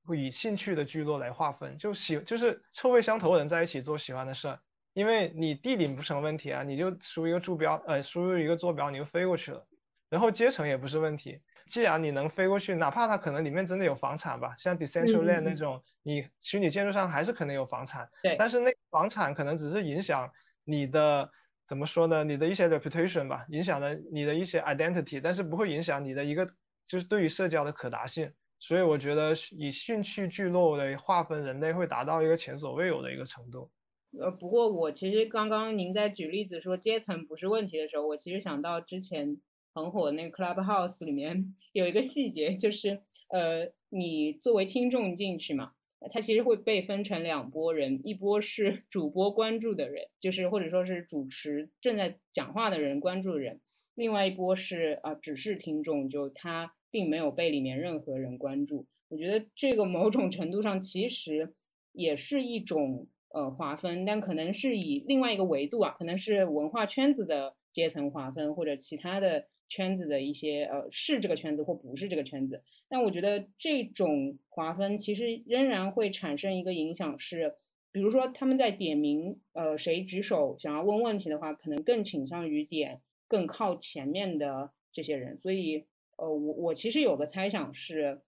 会以兴趣的聚落来划分，就喜就是臭味相投的人在一起做喜欢的事儿，因为你地理不成问题啊，你就输一个坐标，呃，输入一个坐标你就飞过去了，然后阶层也不是问题。既然你能飞过去，哪怕它可能里面真的有房产吧，像 Decentraland 那种，你虚拟建筑上还是可能有房产。对。但是那房产可能只是影响你的怎么说呢？你的一些 reputation 吧，影响了你的一些 identity，但是不会影响你的一个就是对于社交的可达性。所以我觉得以兴趣聚落来划分人类会达到一个前所未有的一个程度。呃，不过我其实刚刚您在举例子说阶层不是问题的时候，我其实想到之前。很火那个 Clubhouse 里面有一个细节，就是呃，你作为听众进去嘛，它其实会被分成两拨人，一波是主播关注的人，就是或者说是主持正在讲话的人关注的人，另外一波是啊只是听众，就他并没有被里面任何人关注。我觉得这个某种程度上其实也是一种呃划分，但可能是以另外一个维度啊，可能是文化圈子的阶层划分，或者其他的圈子的一些呃是这个圈子或不是这个圈子。但我觉得这种划分其实仍然会产生一个影响，是比如说他们在点名呃谁举手想要问问题的话，可能更倾向于点更靠前面的这些人。所以呃我我其实有个猜想是。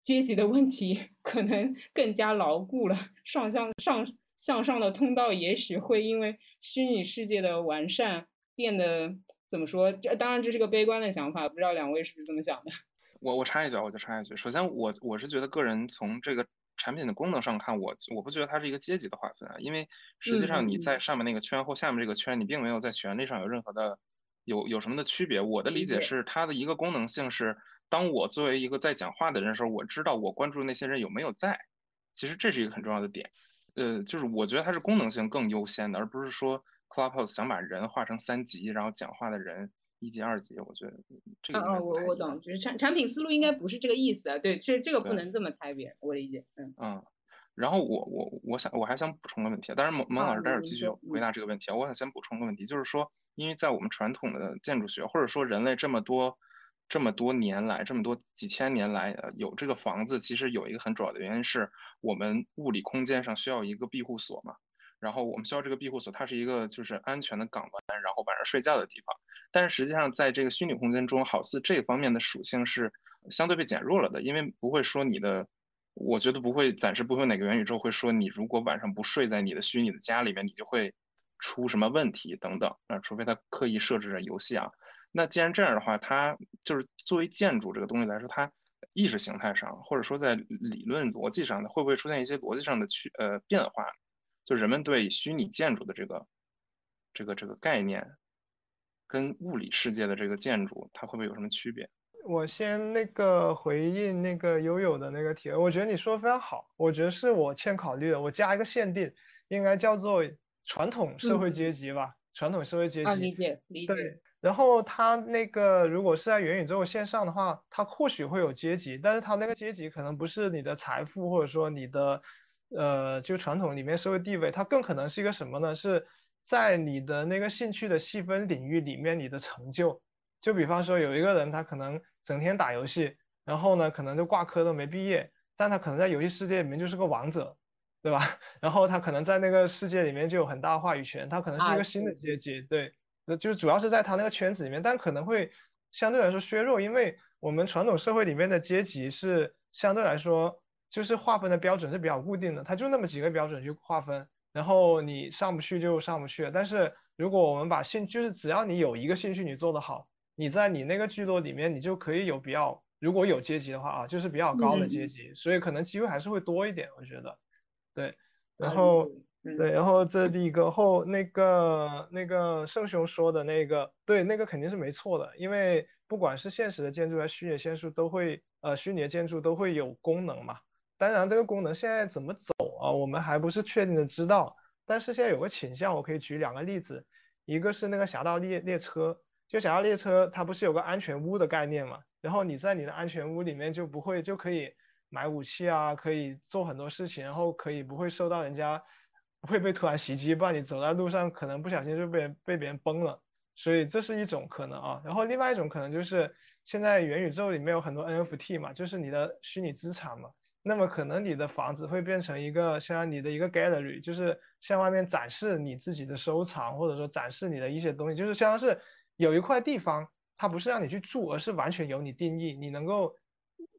阶级的问题 [laughs] 可能更加牢固了，上向上向上的通道也许会因为虚拟世界的完善变得怎么说？这当然这是个悲观的想法，不知道两位是不是这么想的？[laughs] 我我插一句啊，我再插一句。首先，我我是觉得个人从这个产品的功能上看，我我不觉得它是一个阶级的划分啊，因为实际上你在上面那个圈或下面这个圈，你并没有在权利上有任何的有有什么的区别。我的理解是，它的一个功能性是。当我作为一个在讲话的人的时候，我知道我关注的那些人有没有在，其实这是一个很重要的点。呃，就是我觉得它是功能性更优先的，而不是说 Clubhouse 想把人划成三级，然后讲话的人一级、二级。我觉得这个。哦，我我懂，就是产产品思路应该不是这个意思啊。对，这这个不能这么猜别，我理解。嗯嗯，然后我我我想我还想补充个问题，当然蒙蒙老师待会儿继续回答这个问题啊。我想先补充个问题，就是说，因为在我们传统的建筑学，或者说人类这么多。这么多年来，这么多几千年来，有这个房子，其实有一个很主要的原因是我们物理空间上需要一个庇护所嘛。然后我们需要这个庇护所，它是一个就是安全的港湾，然后晚上睡觉的地方。但是实际上，在这个虚拟空间中，好似这方面的属性是相对被减弱了的，因为不会说你的，我觉得不会，暂时不会哪个元宇宙会说你如果晚上不睡在你的虚拟的家里面，你就会出什么问题等等。啊，除非他刻意设置了游戏啊。那既然这样的话，它就是作为建筑这个东西来说，它意识形态上或者说在理论逻辑上的，会不会出现一些逻辑上的区呃变化？就人们对虚拟建筑的这个这个这个概念，跟物理世界的这个建筑，它会不会有什么区别？我先那个回应那个悠悠的那个提问，我觉得你说的非常好，我觉得是我欠考虑的，我加一个限定，应该叫做传统社会阶级吧，传统社会阶级。啊，理解理解。对。然后他那个如果是在元宇宙线上的话，他或许会有阶级，但是他那个阶级可能不是你的财富或者说你的，呃，就传统里面社会地位，它更可能是一个什么呢？是在你的那个兴趣的细分领域里面你的成就。就比方说有一个人他可能整天打游戏，然后呢可能就挂科都没毕业，但他可能在游戏世界里面就是个王者，对吧？[laughs] 然后他可能在那个世界里面就有很大话语权，他可能是一个新的阶级，对。就是主要是在他那个圈子里面，但可能会相对来说削弱，因为我们传统社会里面的阶级是相对来说就是划分的标准是比较固定的，它就那么几个标准去划分，然后你上不去就上不去。但是如果我们把兴就是只要你有一个兴趣你做得好，你在你那个聚落里面你就可以有比较如果有阶级的话啊，就是比较高的阶级，所以可能机会还是会多一点，我觉得，对，然后。对，然后这是第一个后那个那个圣雄说的那个，对，那个肯定是没错的，因为不管是现实的建筑还是虚拟建筑，都会呃虚拟的建筑都会有功能嘛。当然这个功能现在怎么走啊，我们还不是确定的知道。但是现在有个倾向，我可以举两个例子，一个是那个侠盗猎列车，就侠盗列车它不是有个安全屋的概念嘛？然后你在你的安全屋里面就不会就可以买武器啊，可以做很多事情，然后可以不会受到人家。会被突然袭击，不然你走在路上可能不小心就被被别人崩了，所以这是一种可能啊。然后另外一种可能就是现在元宇宙里面有很多 NFT 嘛，就是你的虚拟资产嘛。那么可能你的房子会变成一个像你的一个 gallery，就是向外面展示你自己的收藏，或者说展示你的一些东西，就是相当是有一块地方，它不是让你去住，而是完全由你定义，你能够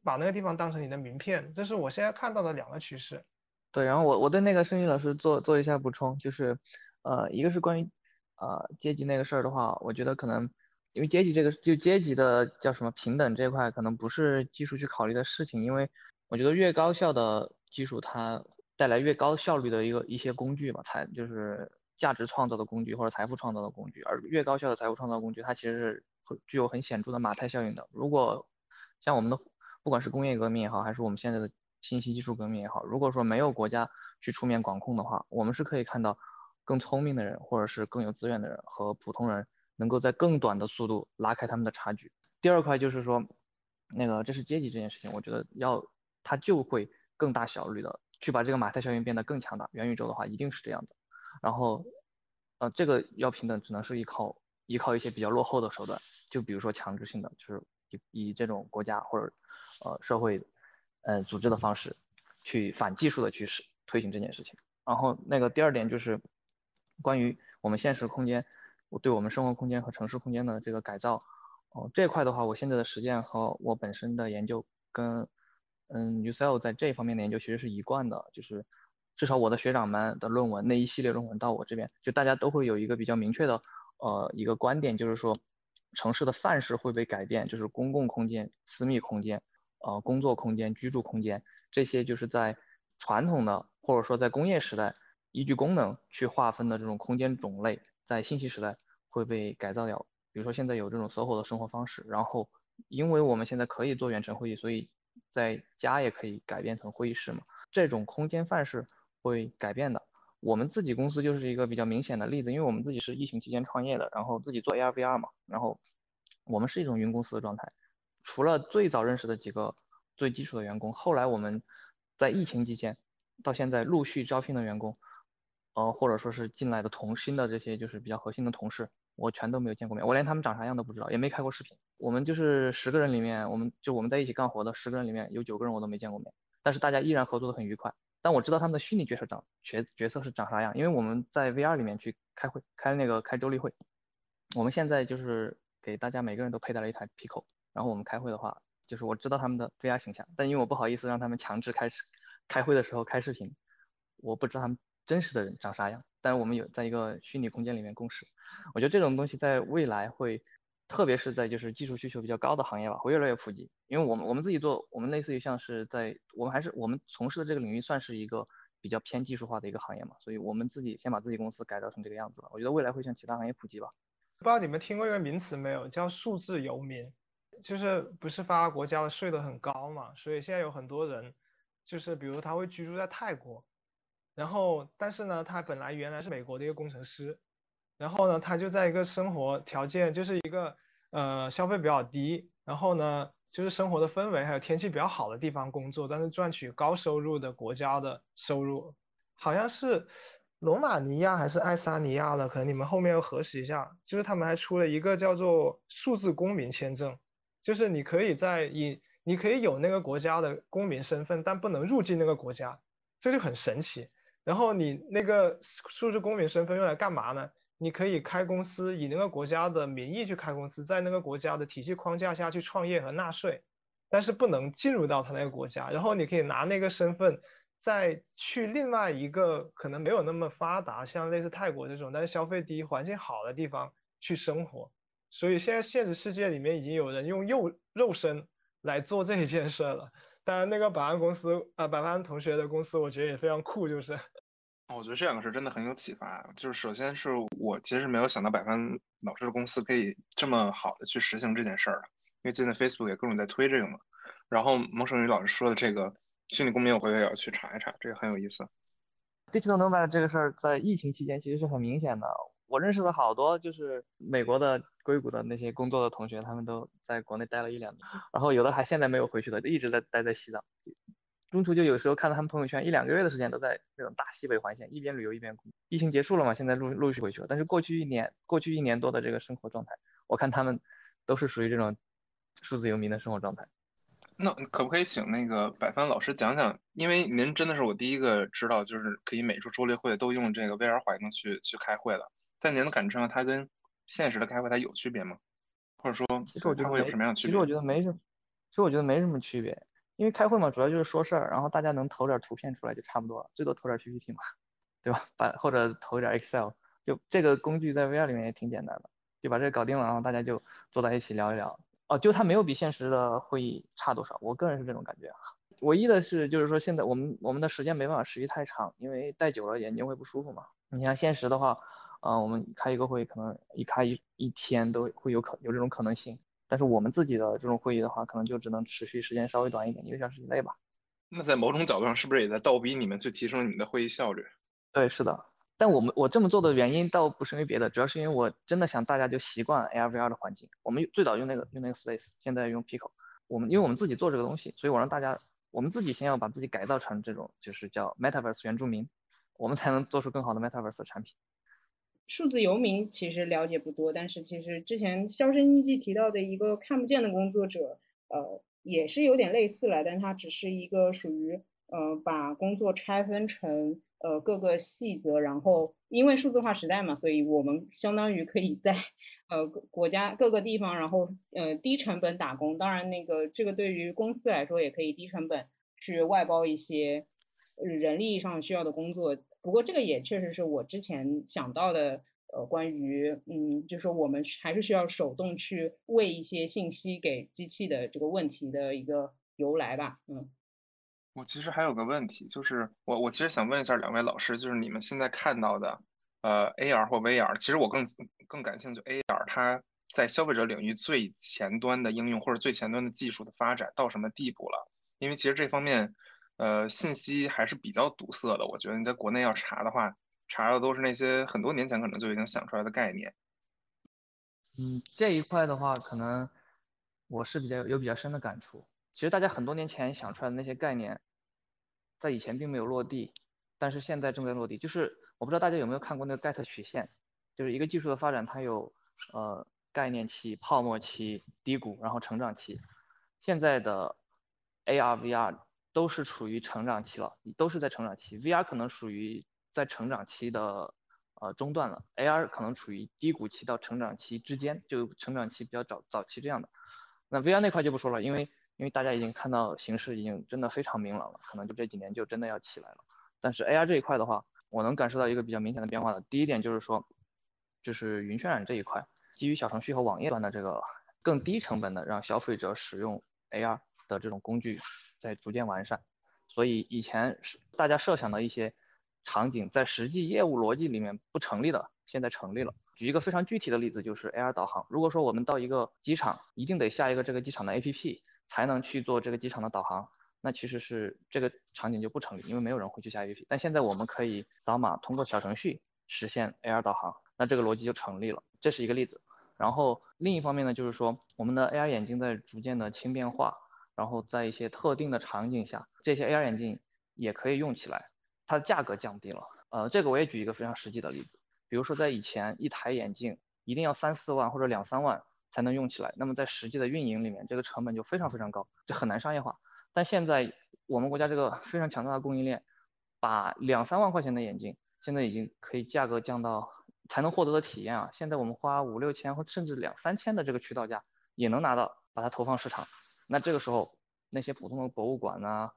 把那个地方当成你的名片。这是我现在看到的两个趋势。对，然后我我对那个声音老师做做一下补充，就是，呃，一个是关于，呃，阶级那个事儿的话，我觉得可能，因为阶级这个就阶级的叫什么平等这一块，可能不是技术去考虑的事情，因为我觉得越高效的技术，它带来越高效率的一个一些工具嘛，财就是价值创造的工具或者财富创造的工具，而越高效的财富创造工具，它其实是具有很显著的马太效应的。如果像我们的不管是工业革命也好，还是我们现在的信息技术革命也好，如果说没有国家去出面管控的话，我们是可以看到更聪明的人或者是更有资源的人和普通人能够在更短的速度拉开他们的差距。第二块就是说，那个这是阶级这件事情，我觉得要它就会更大效率的去把这个马太效应变得更强大。元宇宙的话一定是这样的，然后，呃，这个要平等只能是依靠依靠一些比较落后的手段，就比如说强制性的，就是以以这种国家或者呃社会呃组织的方式去反技术的去实推行这件事情。然后那个第二点就是关于我们现实空间，我对我们生活空间和城市空间的这个改造。哦，这块的话，我现在的实践和我本身的研究跟，嗯，UCL 在这方面的研究其实是一贯的，就是至少我的学长们的论文那一系列论文到我这边，就大家都会有一个比较明确的，呃，一个观点，就是说城市的范式会被改变，就是公共空间、私密空间、呃，工作空间、居住空间这些，就是在传统的或者说在工业时代依据功能去划分的这种空间种类，在信息时代会被改造掉。比如说现在有这种 SOHO 的生活方式，然后因为我们现在可以做远程会议，所以在家也可以改变成会议室嘛。这种空间范式会改变的。我们自己公司就是一个比较明显的例子，因为我们自己是疫情期间创业的，然后自己做 AR VR 嘛，然后我们是一种云公司的状态。除了最早认识的几个最基础的员工，后来我们在疫情期间到现在陆续招聘的员工，呃，或者说是进来的同新的这些就是比较核心的同事。我全都没有见过面，我连他们长啥样都不知道，也没开过视频。我们就是十个人里面，我们就我们在一起干活的十个人里面有九个人我都没见过面，但是大家依然合作的很愉快。但我知道他们的虚拟角色长角角色是长啥样，因为我们在 VR 里面去开会，开那个开周例会。我们现在就是给大家每个人都佩戴了一台 Pico，然后我们开会的话，就是我知道他们的 VR 形象，但因为我不好意思让他们强制开始开会的时候开视频，我不知道他们真实的人长啥样。但是我们有在一个虚拟空间里面共事。我觉得这种东西在未来会，特别是在就是技术需求比较高的行业吧，会越来越普及。因为我们我们自己做，我们类似于像是在我们还是我们从事的这个领域算是一个比较偏技术化的一个行业嘛，所以我们自己先把自己公司改造成这个样子了。我觉得未来会向其他行业普及吧。不知道你们听过一个名词没有，叫数字游民，就是不是发达国家的税都很高嘛，所以现在有很多人，就是比如他会居住在泰国，然后但是呢，他本来原来是美国的一个工程师。然后呢，他就在一个生活条件，就是一个呃消费比较低，然后呢，就是生活的氛围还有天气比较好的地方工作，但是赚取高收入的国家的收入，好像是罗马尼亚还是爱沙尼亚的，可能你们后面要核实一下。就是他们还出了一个叫做数字公民签证，就是你可以在以你可以有那个国家的公民身份，但不能入境那个国家，这就很神奇。然后你那个数字公民身份用来干嘛呢？你可以开公司，以那个国家的名义去开公司，在那个国家的体系框架下去创业和纳税，但是不能进入到他那个国家。然后你可以拿那个身份，再去另外一个可能没有那么发达，像类似泰国这种，但是消费低、环境好的地方去生活。所以现在现实世界里面已经有人用肉肉身来做这一件事了。当然，那个百万公司啊，百万同学的公司，我觉得也非常酷，就是。我觉得这两个事真的很有启发。就是首先是我其实没有想到百帆老师的公司可以这么好的去实行这件事儿因为最近 Facebook 也各种在推这个嘛。然后蒙胜宇老师说的这个虚拟公民，我回头也要去查一查，这个很有意思。Digital Nomad 这个事儿在疫情期间其实是很明显的。我认识的好多就是美国的硅谷的那些工作的同学，他们都在国内待了一两年，然后有的还现在没有回去的，一直在待在西藏。中途就有时候看到他们朋友圈，一两个月的时间都在这种大西北环线，一边旅游一边。疫情结束了嘛，现在陆陆续回去了。但是过去一年，过去一年多的这个生活状态，我看他们都是属于这种数字游民的生活状态。那可不可以请那个百帆老师讲讲？因为您真的是我第一个知道，就是可以每周周例会都用这个 VR 环境去去开会的。在您的感知上，它跟现实的开会它有区别吗？或者说，其实我觉得会有什么样的区别？其实我觉得没什么，其实我觉得没什么区别。因为开会嘛，主要就是说事儿，然后大家能投点图片出来就差不多了，最多投点 PPT 嘛，对吧？把或者投一点 Excel，就这个工具在 VR 里面也挺简单的，就把这个搞定了，然后大家就坐在一起聊一聊。哦，就它没有比现实的会议差多少，我个人是这种感觉。唯一的是，就是说现在我们我们的时间没办法持续太长，因为戴久了眼睛会不舒服嘛。你像现实的话，嗯，我们开一个会可能一开一一天都会有可有这种可能性。但是我们自己的这种会议的话，可能就只能持续时间稍微短一点，一个小时以内吧。那在某种角度上，是不是也在倒逼你们去提升你们的会议效率？对，是的。但我们我这么做的原因倒不是因为别的，主要是因为我真的想大家就习惯 AR VR 的环境。我们最早用那个用那个 Space，现在用 Pico。我们因为我们自己做这个东西，所以我让大家我们自己先要把自己改造成这种就是叫 Metaverse 原住民，我们才能做出更好的 Metaverse 的产品。数字游民其实了解不多，但是其实之前销声匿迹提到的一个看不见的工作者，呃。也是有点类似了，但它只是一个属于呃把工作拆分成呃各个细则，然后因为数字化时代嘛，所以我们相当于可以在呃国家各个地方，然后呃低成本打工。当然，那个这个对于公司来说也可以低成本去外包一些人力上需要的工作。不过这个也确实是我之前想到的。呃，关于嗯，就是我们还是需要手动去喂一些信息给机器的这个问题的一个由来吧，嗯。我其实还有个问题，就是我我其实想问一下两位老师，就是你们现在看到的，呃，AR 或 VR，其实我更更感兴趣 AR，它在消费者领域最前端的应用或者最前端的技术的发展到什么地步了？因为其实这方面，呃，信息还是比较堵塞的。我觉得你在国内要查的话。查的都是那些很多年前可能就已经想出来的概念。嗯，这一块的话，可能我是比较有比较深的感触。其实大家很多年前想出来的那些概念，在以前并没有落地，但是现在正在落地。就是我不知道大家有没有看过那个盖特曲线，就是一个技术的发展，它有呃概念期、泡沫期、低谷，然后成长期。现在的 AR、VR 都是处于成长期了，都是在成长期。VR 可能属于。在成长期的呃中段了，AR 可能处于低谷期到成长期之间，就成长期比较早早期这样的。那 VR 那块就不说了，因为因为大家已经看到形势已经真的非常明朗了，可能就这几年就真的要起来了。但是 AR 这一块的话，我能感受到一个比较明显的变化的。第一点就是说，就是云渲染这一块，基于小程序和网页端的这个更低成本的让消费者使用 AR 的这种工具在逐渐完善。所以以前大家设想的一些。场景在实际业务逻辑里面不成立的，现在成立了。举一个非常具体的例子，就是 AR 导航。如果说我们到一个机场，一定得下一个这个机场的 APP 才能去做这个机场的导航，那其实是这个场景就不成立，因为没有人会去下 APP。但现在我们可以扫码通过小程序实现 AR 导航，那这个逻辑就成立了。这是一个例子。然后另一方面呢，就是说我们的 AR 眼镜在逐渐的轻便化，然后在一些特定的场景下，这些 AR 眼镜也可以用起来。它的价格降低了，呃，这个我也举一个非常实际的例子，比如说在以前一台眼镜一定要三四万或者两三万才能用起来，那么在实际的运营里面，这个成本就非常非常高，就很难商业化。但现在我们国家这个非常强大的供应链，把两三万块钱的眼镜现在已经可以价格降到才能获得的体验啊，现在我们花五六千或甚至两三千的这个渠道价也能拿到，把它投放市场。那这个时候那些普通的博物馆呢？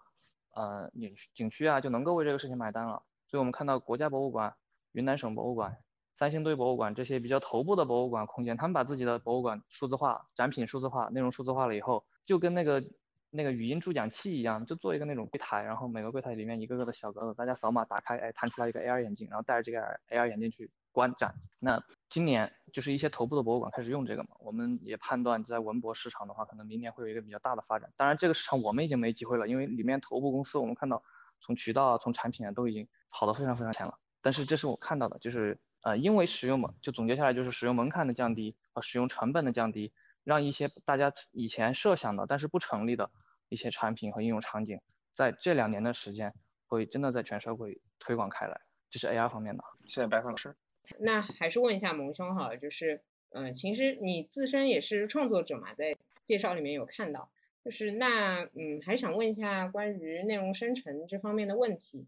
呃，景区景区啊，就能够为这个事情买单了。所以，我们看到国家博物馆、云南省博物馆、三星堆博物馆这些比较头部的博物馆空间，他们把自己的博物馆数字化、展品数字化、内容数字化了以后，就跟那个那个语音助讲器一样，就做一个那种柜台，然后每个柜台里面一个个的小格子，大家扫码打开，哎，弹出来一个 AR 眼镜，然后戴着这个 AR 眼镜去。观展，那今年就是一些头部的博物馆开始用这个嘛，我们也判断在文博市场的话，可能明年会有一个比较大的发展。当然，这个市场我们已经没机会了，因为里面头部公司我们看到从渠道啊、从产品啊都已经跑得非常非常前了。但是这是我看到的，就是呃，因为使用门就总结下来就是使用门槛的降低和使用成本的降低，让一些大家以前设想的但是不成立的一些产品和应用场景，在这两年的时间会真的在全社会推广开来。这是 AR 方面的。谢谢白凡老师。那还是问一下萌兄好了，就是，嗯，其实你自身也是创作者嘛，在介绍里面有看到，就是那，嗯，还想问一下关于内容生成这方面的问题，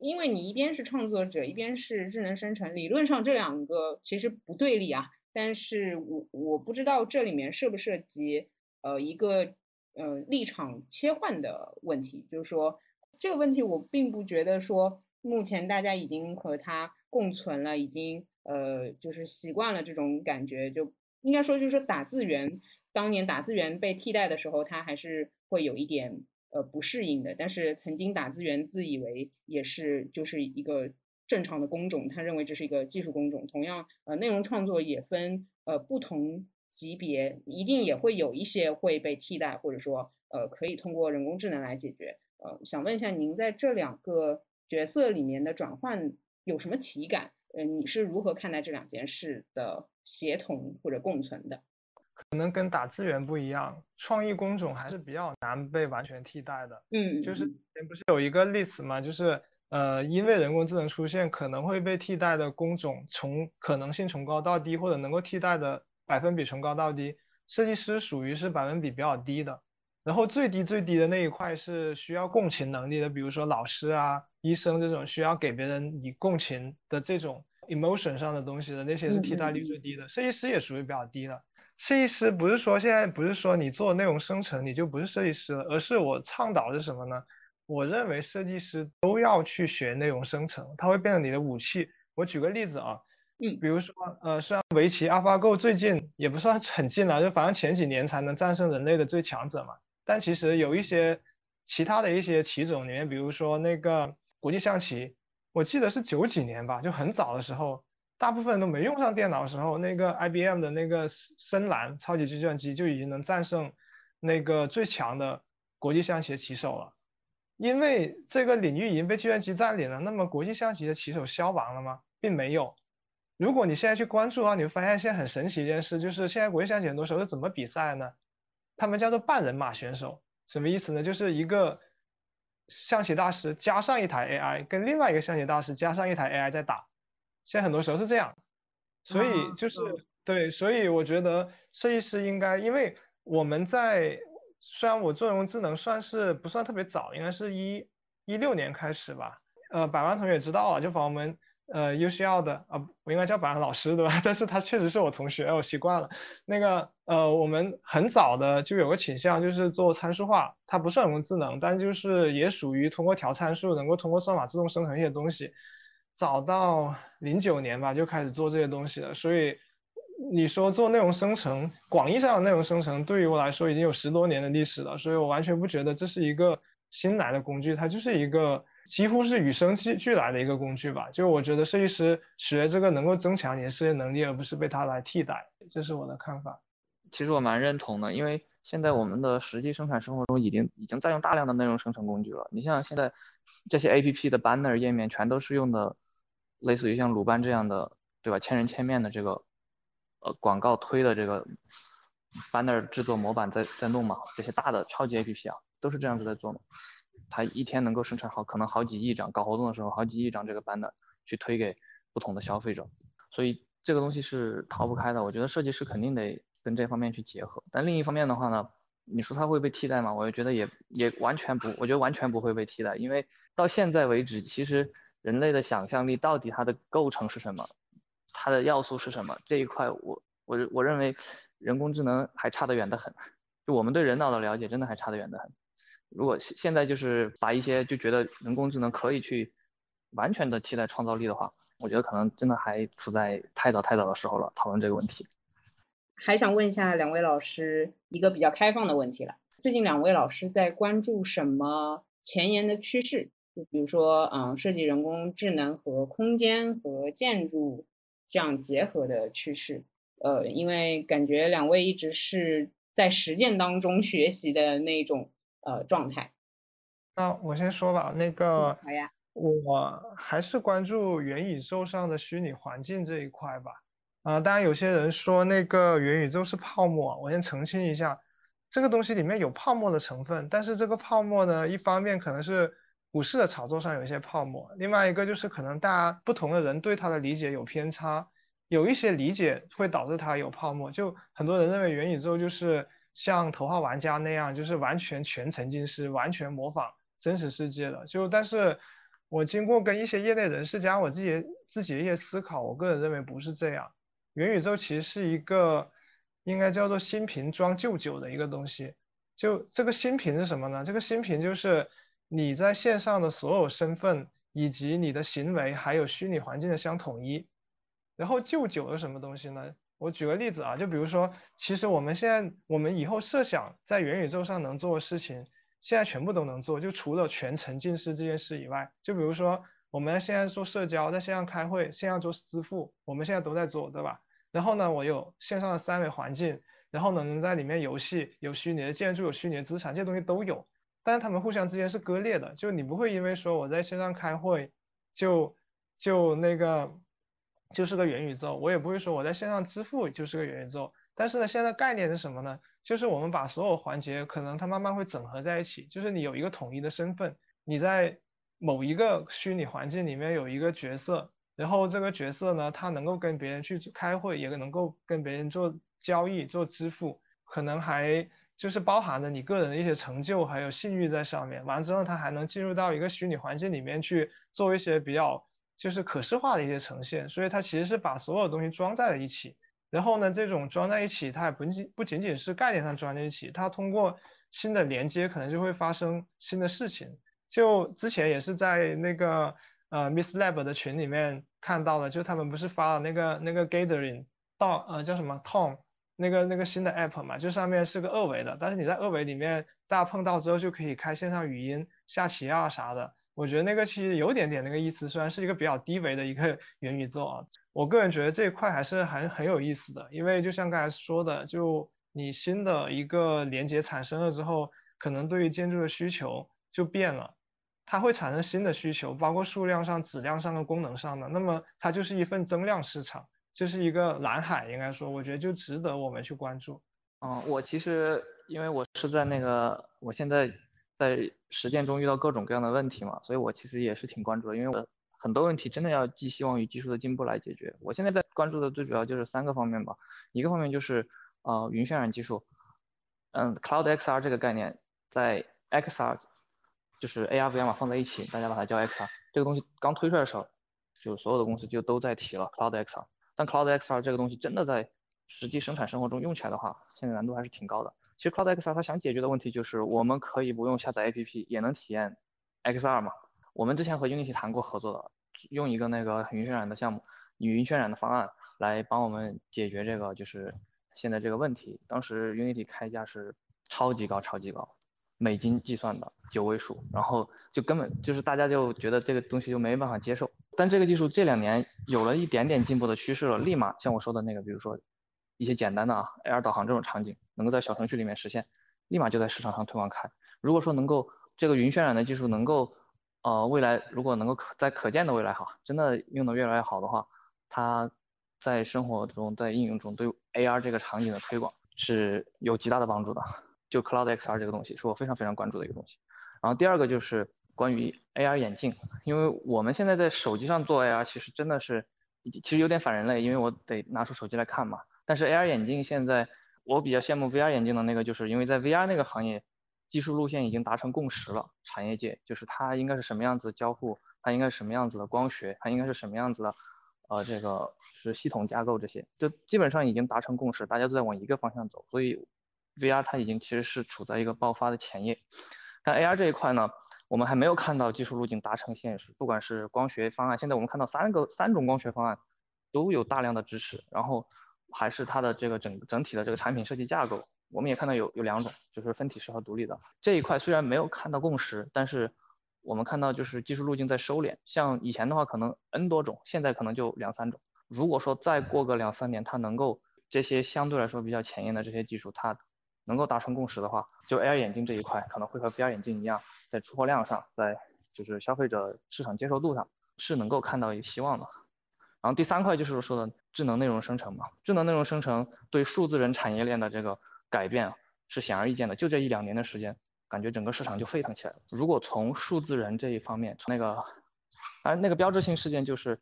因为你一边是创作者，一边是智能生成，理论上这两个其实不对立啊，但是我我不知道这里面涉不涉及，呃，一个，呃，立场切换的问题，就是说这个问题我并不觉得说目前大家已经和他。共存了，已经呃，就是习惯了这种感觉，就应该说就是说打字员当年打字员被替代的时候，他还是会有一点呃不适应的。但是曾经打字员自以为也是就是一个正常的工种，他认为这是一个技术工种。同样，呃，内容创作也分呃不同级别，一定也会有一些会被替代，或者说呃可以通过人工智能来解决。呃，想问一下您在这两个角色里面的转换有什么体感？嗯，你是如何看待这两件事的协同或者共存的？可能跟打字员不一样，创意工种还是比较难被完全替代的。嗯，就是前不是有一个例子嘛，就是呃，因为人工智能出现，可能会被替代的工种从可能性从高到低，或者能够替代的百分比从高到低，设计师属于是百分比比较低的。然后最低最低的那一块是需要共情能力的，比如说老师啊、医生这种需要给别人以共情的这种 emotion 上的东西的那些是替代率最低的。设计师也属于比较低的。设计师不是说现在不是说你做内容生成你就不是设计师了，而是我倡导是什么呢？我认为设计师都要去学内容生成，它会变成你的武器。我举个例子啊，嗯，比如说呃，虽然围棋 AlphaGo 最近也不算很近了，就反正前几年才能战胜人类的最强者嘛。但其实有一些其他的一些棋种里面，比如说那个国际象棋，我记得是九几年吧，就很早的时候，大部分都没用上电脑的时候，那个 IBM 的那个深蓝超级计算机就已经能战胜那个最强的国际象棋棋手了。因为这个领域已经被计算机占领了，那么国际象棋的棋手消亡了吗？并没有。如果你现在去关注的话，你会发现现在很神奇一件事，就是现在国际象棋很多时候是怎么比赛呢？他们叫做半人马选手，什么意思呢？就是一个象棋大师加上一台 AI，跟另外一个象棋大师加上一台 AI 在打。现在很多时候是这样，所以就是对，所以我觉得设计师应该，因为我们在虽然我做人工智能算是不算特别早，应该是一一六年开始吧。呃，百万同学知道啊，就把我们。呃，UCL 的啊，我应该叫百安老师对吧？[laughs] 但是他确实是我同学，我习惯了。那个呃，我们很早的就有个倾向，就是做参数化，它不算人工智能，但就是也属于通过调参数，能够通过算法自动生成一些东西。早到零九年吧，就开始做这些东西了。所以你说做内容生成，广义上的内容生成，对于我来说已经有十多年的历史了，所以我完全不觉得这是一个新来的工具，它就是一个。几乎是与生俱俱来的一个工具吧，就我觉得设计师学这个能够增强你的设计能力，而不是被它来替代，这是我的看法。其实我蛮认同的，因为现在我们的实际生产生活中已经已经在用大量的内容生成工具了。你像现在这些 A P P 的 banner 页面全都是用的类似于像鲁班这样的，对吧？千人千面的这个呃广告推的这个 banner 制作模板在在弄嘛，这些大的超级 A P P 啊都是这样子在做的。它一天能够生产好，可能好几亿张，搞活动的时候好几亿张这个班的去推给不同的消费者，所以这个东西是逃不开的。我觉得设计师肯定得跟这方面去结合。但另一方面的话呢，你说它会被替代吗？我也觉得也也完全不，我觉得完全不会被替代，因为到现在为止，其实人类的想象力到底它的构成是什么，它的要素是什么这一块，我我我认为人工智能还差得远得很，就我们对人脑的了解真的还差得远得很。如果现现在就是把一些就觉得人工智能可以去完全的替代创造力的话，我觉得可能真的还处在太早太早的时候了，讨论这个问题。还想问一下两位老师一个比较开放的问题了，最近两位老师在关注什么前沿的趋势？就比如说，嗯，设计人工智能和空间和建筑这样结合的趋势。呃，因为感觉两位一直是在实践当中学习的那种。呃，状态。那我先说吧，那个，好呀，我还是关注元宇宙上的虚拟环境这一块吧。啊，当然有些人说那个元宇宙是泡沫，我先澄清一下，这个东西里面有泡沫的成分，但是这个泡沫呢，一方面可能是股市的炒作上有一些泡沫，另外一个就是可能大家不同的人对它的理解有偏差，有一些理解会导致它有泡沫，就很多人认为元宇宙就是。像头号玩家那样，就是完全全沉浸式、完全模仿真实世界的。就但是，我经过跟一些业内人士加我自己自己的一些思考，我个人认为不是这样。元宇宙其实是一个应该叫做新瓶装旧酒的一个东西。就这个新瓶是什么呢？这个新瓶就是你在线上的所有身份以及你的行为，还有虚拟环境的相统一。然后旧酒是什么东西呢？我举个例子啊，就比如说，其实我们现在，我们以后设想在元宇宙上能做的事情，现在全部都能做，就除了全沉浸式这件事以外，就比如说我们现在做社交，在线上开会，线上做支付，我们现在都在做，对吧？然后呢，我有线上的三维环境，然后呢，能在里面游戏，有虚拟的建筑，有虚拟的资产，这些东西都有。但是他们互相之间是割裂的，就你不会因为说我在线上开会，就就那个就是个元宇宙，我也不会说我在线上支付就是个元宇宙。但是呢，现在概念是什么呢？就是我们把所有环节可能它慢慢会整合在一起，就是你有一个统一的身份，你在某一个虚拟环境里面有一个角色，然后这个角色呢，它能够跟别人去开会，也能够跟别人做交易、做支付，可能还就是包含着你个人的一些成就还有信誉在上面。完了之后，它还能进入到一个虚拟环境里面去做一些比较就是可视化的一些呈现，所以它其实是把所有东西装在了一起。然后呢，这种装在一起，它也不仅不仅仅是概念上装在一起，它通过新的连接，可能就会发生新的事情。就之前也是在那个呃 Miss Lab 的群里面看到了，就他们不是发了那个那个 Gathering 到呃叫什么 Tom 那个那个新的 App 嘛，就上面是个二维的，但是你在二维里面大家碰到之后就可以开线上语音下棋啊啥的。我觉得那个其实有点点那个意思，虽然是一个比较低维的一个 [laughs] 元宇宙啊，我个人觉得这一块还是很很有意思的，因为就像刚才说的，就你新的一个连接产生了之后，可能对于建筑的需求就变了，它会产生新的需求，包括数量上、质量上的功能上的，那么它就是一份增量市场，这是一个蓝海，应该说，我觉得就值得我们去关注。嗯，我其实因为我是在那个，我现在。在实践中遇到各种各样的问题嘛，所以我其实也是挺关注的，因为我很多问题真的要寄希望于技术的进步来解决。我现在在关注的最主要就是三个方面吧，一个方面就是呃云渲染技术，嗯，Cloud XR 这个概念在 XR 就是 AR VR 嘛放在一起，大家把它叫 XR，这个东西刚推出来的时候，就所有的公司就都在提了 Cloud XR，但 Cloud XR 这个东西真的在实际生产生活中用起来的话，现在难度还是挺高的。其实 Cloud XR 它想解决的问题就是，我们可以不用下载 APP 也能体验 XR 嘛。我们之前和 Unity 谈过合作的，用一个那个云渲染的项目，云渲染的方案来帮我们解决这个就是现在这个问题。当时 Unity 开价是超级高，超级高，美金计算的九位数，然后就根本就是大家就觉得这个东西就没办法接受。但这个技术这两年有了一点点进步的趋势了，立马像我说的那个，比如说。一些简单的啊，AR 导航这种场景能够在小程序里面实现，立马就在市场上推广开。如果说能够这个云渲染的技术能够，呃，未来如果能够可在可见的未来哈，真的用的越来越好的话，它在生活中在应用中对 AR 这个场景的推广是有极大的帮助的。就 Cloud XR 这个东西是我非常非常关注的一个东西。然后第二个就是关于 AR 眼镜，因为我们现在在手机上做 AR 其实真的是其实有点反人类，因为我得拿出手机来看嘛。但是 AR 眼镜现在，我比较羡慕 VR 眼镜的那个，就是因为在 VR 那个行业，技术路线已经达成共识了。产业界就是它应该是什么样子交互，它应该是什么样子的光学，它应该是什么样子的，呃，这个是系统架构这些，就基本上已经达成共识，大家都在往一个方向走。所以 VR 它已经其实是处在一个爆发的前夜。但 AR 这一块呢，我们还没有看到技术路径达成现实，不管是光学方案，现在我们看到三个三种光学方案都有大量的支持，然后。还是它的这个整整体的这个产品设计架构，我们也看到有有两种，就是分体式和独立的这一块虽然没有看到共识，但是我们看到就是技术路径在收敛。像以前的话可能 N 多种，现在可能就两三种。如果说再过个两三年，它能够这些相对来说比较前沿的这些技术，它能够达成共识的话，就 AR 眼镜这一块可能会和 VR 眼镜一样，在出货量上，在就是消费者市场接受度上是能够看到一个希望的。然后第三块就是说的智能内容生成嘛，智能内容生成对数字人产业链的这个改变是显而易见的，就这一两年的时间，感觉整个市场就沸腾起来了。如果从数字人这一方面，从那个，而那个标志性事件就是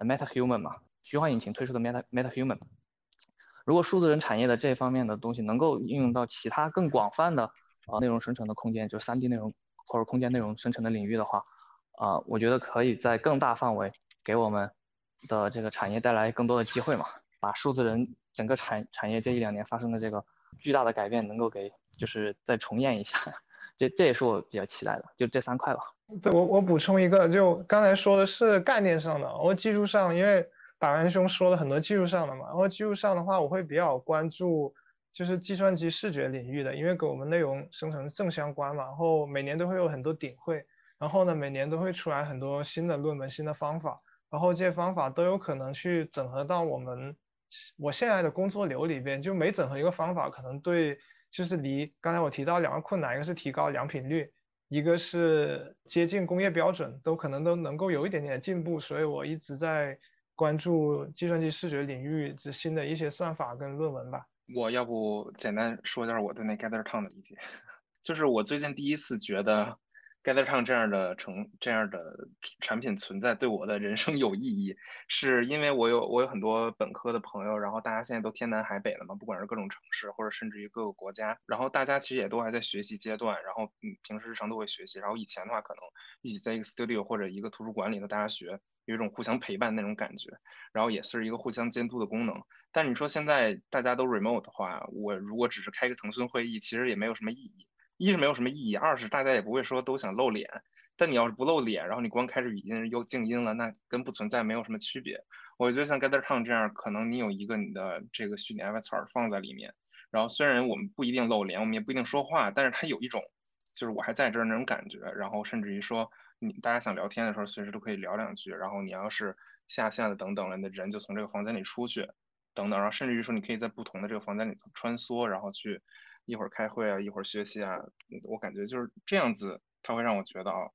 Meta Human 嘛，虚幻引擎推出的 Meta Meta Human。如果数字人产业的这方面的东西能够应用到其他更广泛的啊内容生成的空间，就是 3D 内容或者空间内容生成的领域的话，啊，我觉得可以在更大范围给我们。的这个产业带来更多的机会嘛，把数字人整个产产业这一两年发生的这个巨大的改变能够给就是再重演一下，这这也是我比较期待的，就这三块吧。对我我补充一个，就刚才说的是概念上的，我技术上，因为百万兄说了很多技术上的嘛，然后技术上的话，我会比较关注就是计算机视觉领域的，因为跟我们内容生成正相关嘛，然后每年都会有很多顶会，然后呢每年都会出来很多新的论文、新的方法。然后这些方法都有可能去整合到我们我现在的工作流里边，就每整合一个方法，可能对就是离刚才我提到两个困难，一个是提高良品率，一个是接近工业标准，都可能都能够有一点点进步。所以我一直在关注计算机视觉领域之新的一些算法跟论文吧。我要不简单说一下我对那 GatherTown 的理解，[laughs] 就是我最近第一次觉得。GatherTown 这样的成这样的产品存在对我的人生有意义，是因为我有我有很多本科的朋友，然后大家现在都天南海北的嘛，不管是各种城市或者甚至于各个国家，然后大家其实也都还在学习阶段，然后嗯平时日常都会学习，然后以前的话可能一起在一个 studio 或者一个图书馆里头大家学，有一种互相陪伴那种感觉，然后也是一个互相监督的功能。但你说现在大家都 remote 的话，我如果只是开个腾讯会议，其实也没有什么意义。一是没有什么意义，二是大家也不会说都想露脸。但你要是不露脸，然后你光开着语音又静音了，那跟不存在没有什么区别。我觉得像 GatherTown 这样，可能你有一个你的这个虚拟 avatar 放在里面，然后虽然我们不一定露脸，我们也不一定说话，但是它有一种就是我还在这儿那种感觉。然后甚至于说你大家想聊天的时候，随时都可以聊两句。然后你要是下线了等等了，那人就从这个房间里出去，等等。然后甚至于说你可以在不同的这个房间里穿梭，然后去。一会儿开会啊，一会儿学习啊，我感觉就是这样子，它会让我觉得啊，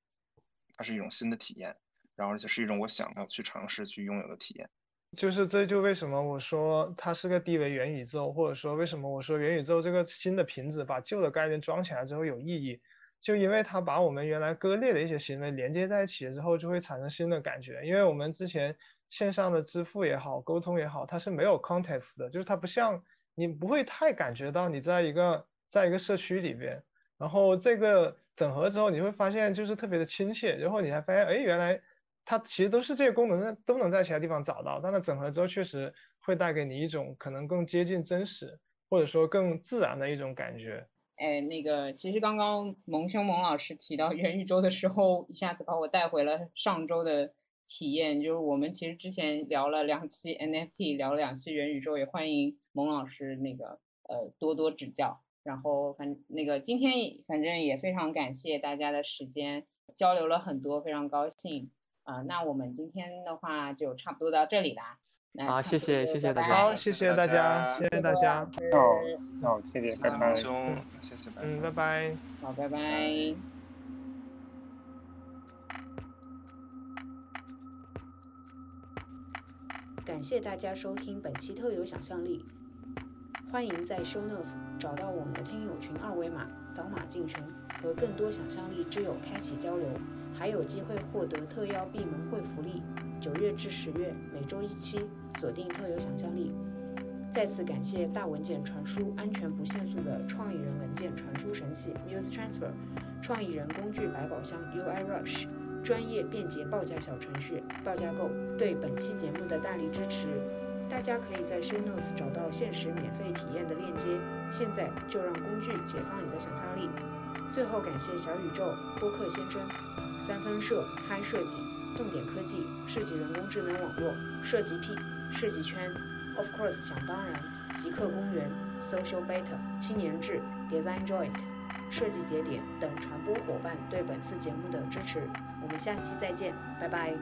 它是一种新的体验，然后而且是一种我想要去尝试去拥有的体验。就是这就为什么我说它是个低维元宇宙，或者说为什么我说元宇宙这个新的瓶子把旧的概念装起来之后有意义，就因为它把我们原来割裂的一些行为连接在一起之后，就会产生新的感觉。因为我们之前线上的支付也好，沟通也好，它是没有 context 的，就是它不像。你不会太感觉到你在一个在一个社区里边，然后这个整合之后，你会发现就是特别的亲切，然后你还发现，哎，原来它其实都是这些功能在都能在其他地方找到，但它整合之后确实会带给你一种可能更接近真实或者说更自然的一种感觉。哎，那个其实刚刚蒙兄蒙老师提到元宇宙的时候，一下子把我带回了上周的。体验就是我们其实之前聊了两期 NFT，聊了两期元宇宙，也欢迎蒙老师那个呃多多指教。然后反那个今天反正也非常感谢大家的时间，交流了很多，非常高兴啊。那我们今天的话就差不多到这里啦。好，谢谢谢谢大家，好，谢谢大家，谢谢大家。好，好，谢谢，拜拜，兄，谢谢，嗯，拜拜，好，拜拜。感谢大家收听本期特有想象力，欢迎在 Show Notes 找到我们的听友群二维码，扫码进群，和更多想象力之友开启交流，还有机会获得特邀闭门会福利。九月至十月每周一期，锁定特有想象力。再次感谢大文件传输安全不限速的创意人文件传输神器 Muse Transfer，创意人工具百宝箱 UI Rush。专业便捷报价小程序报价购对本期节目的大力支持，大家可以在 Show Notes 找到限时免费体验的链接。现在就让工具解放你的想象力。最后感谢小宇宙、播客先生、三分社、嗨设计、动点科技、设计人工智能网络、设计 P、设计圈、Of course 想当然、极客公园、Social Beta、青年志、Design Joint、设计节点等传播伙伴对本次节目的支持。我们下期再见，拜拜。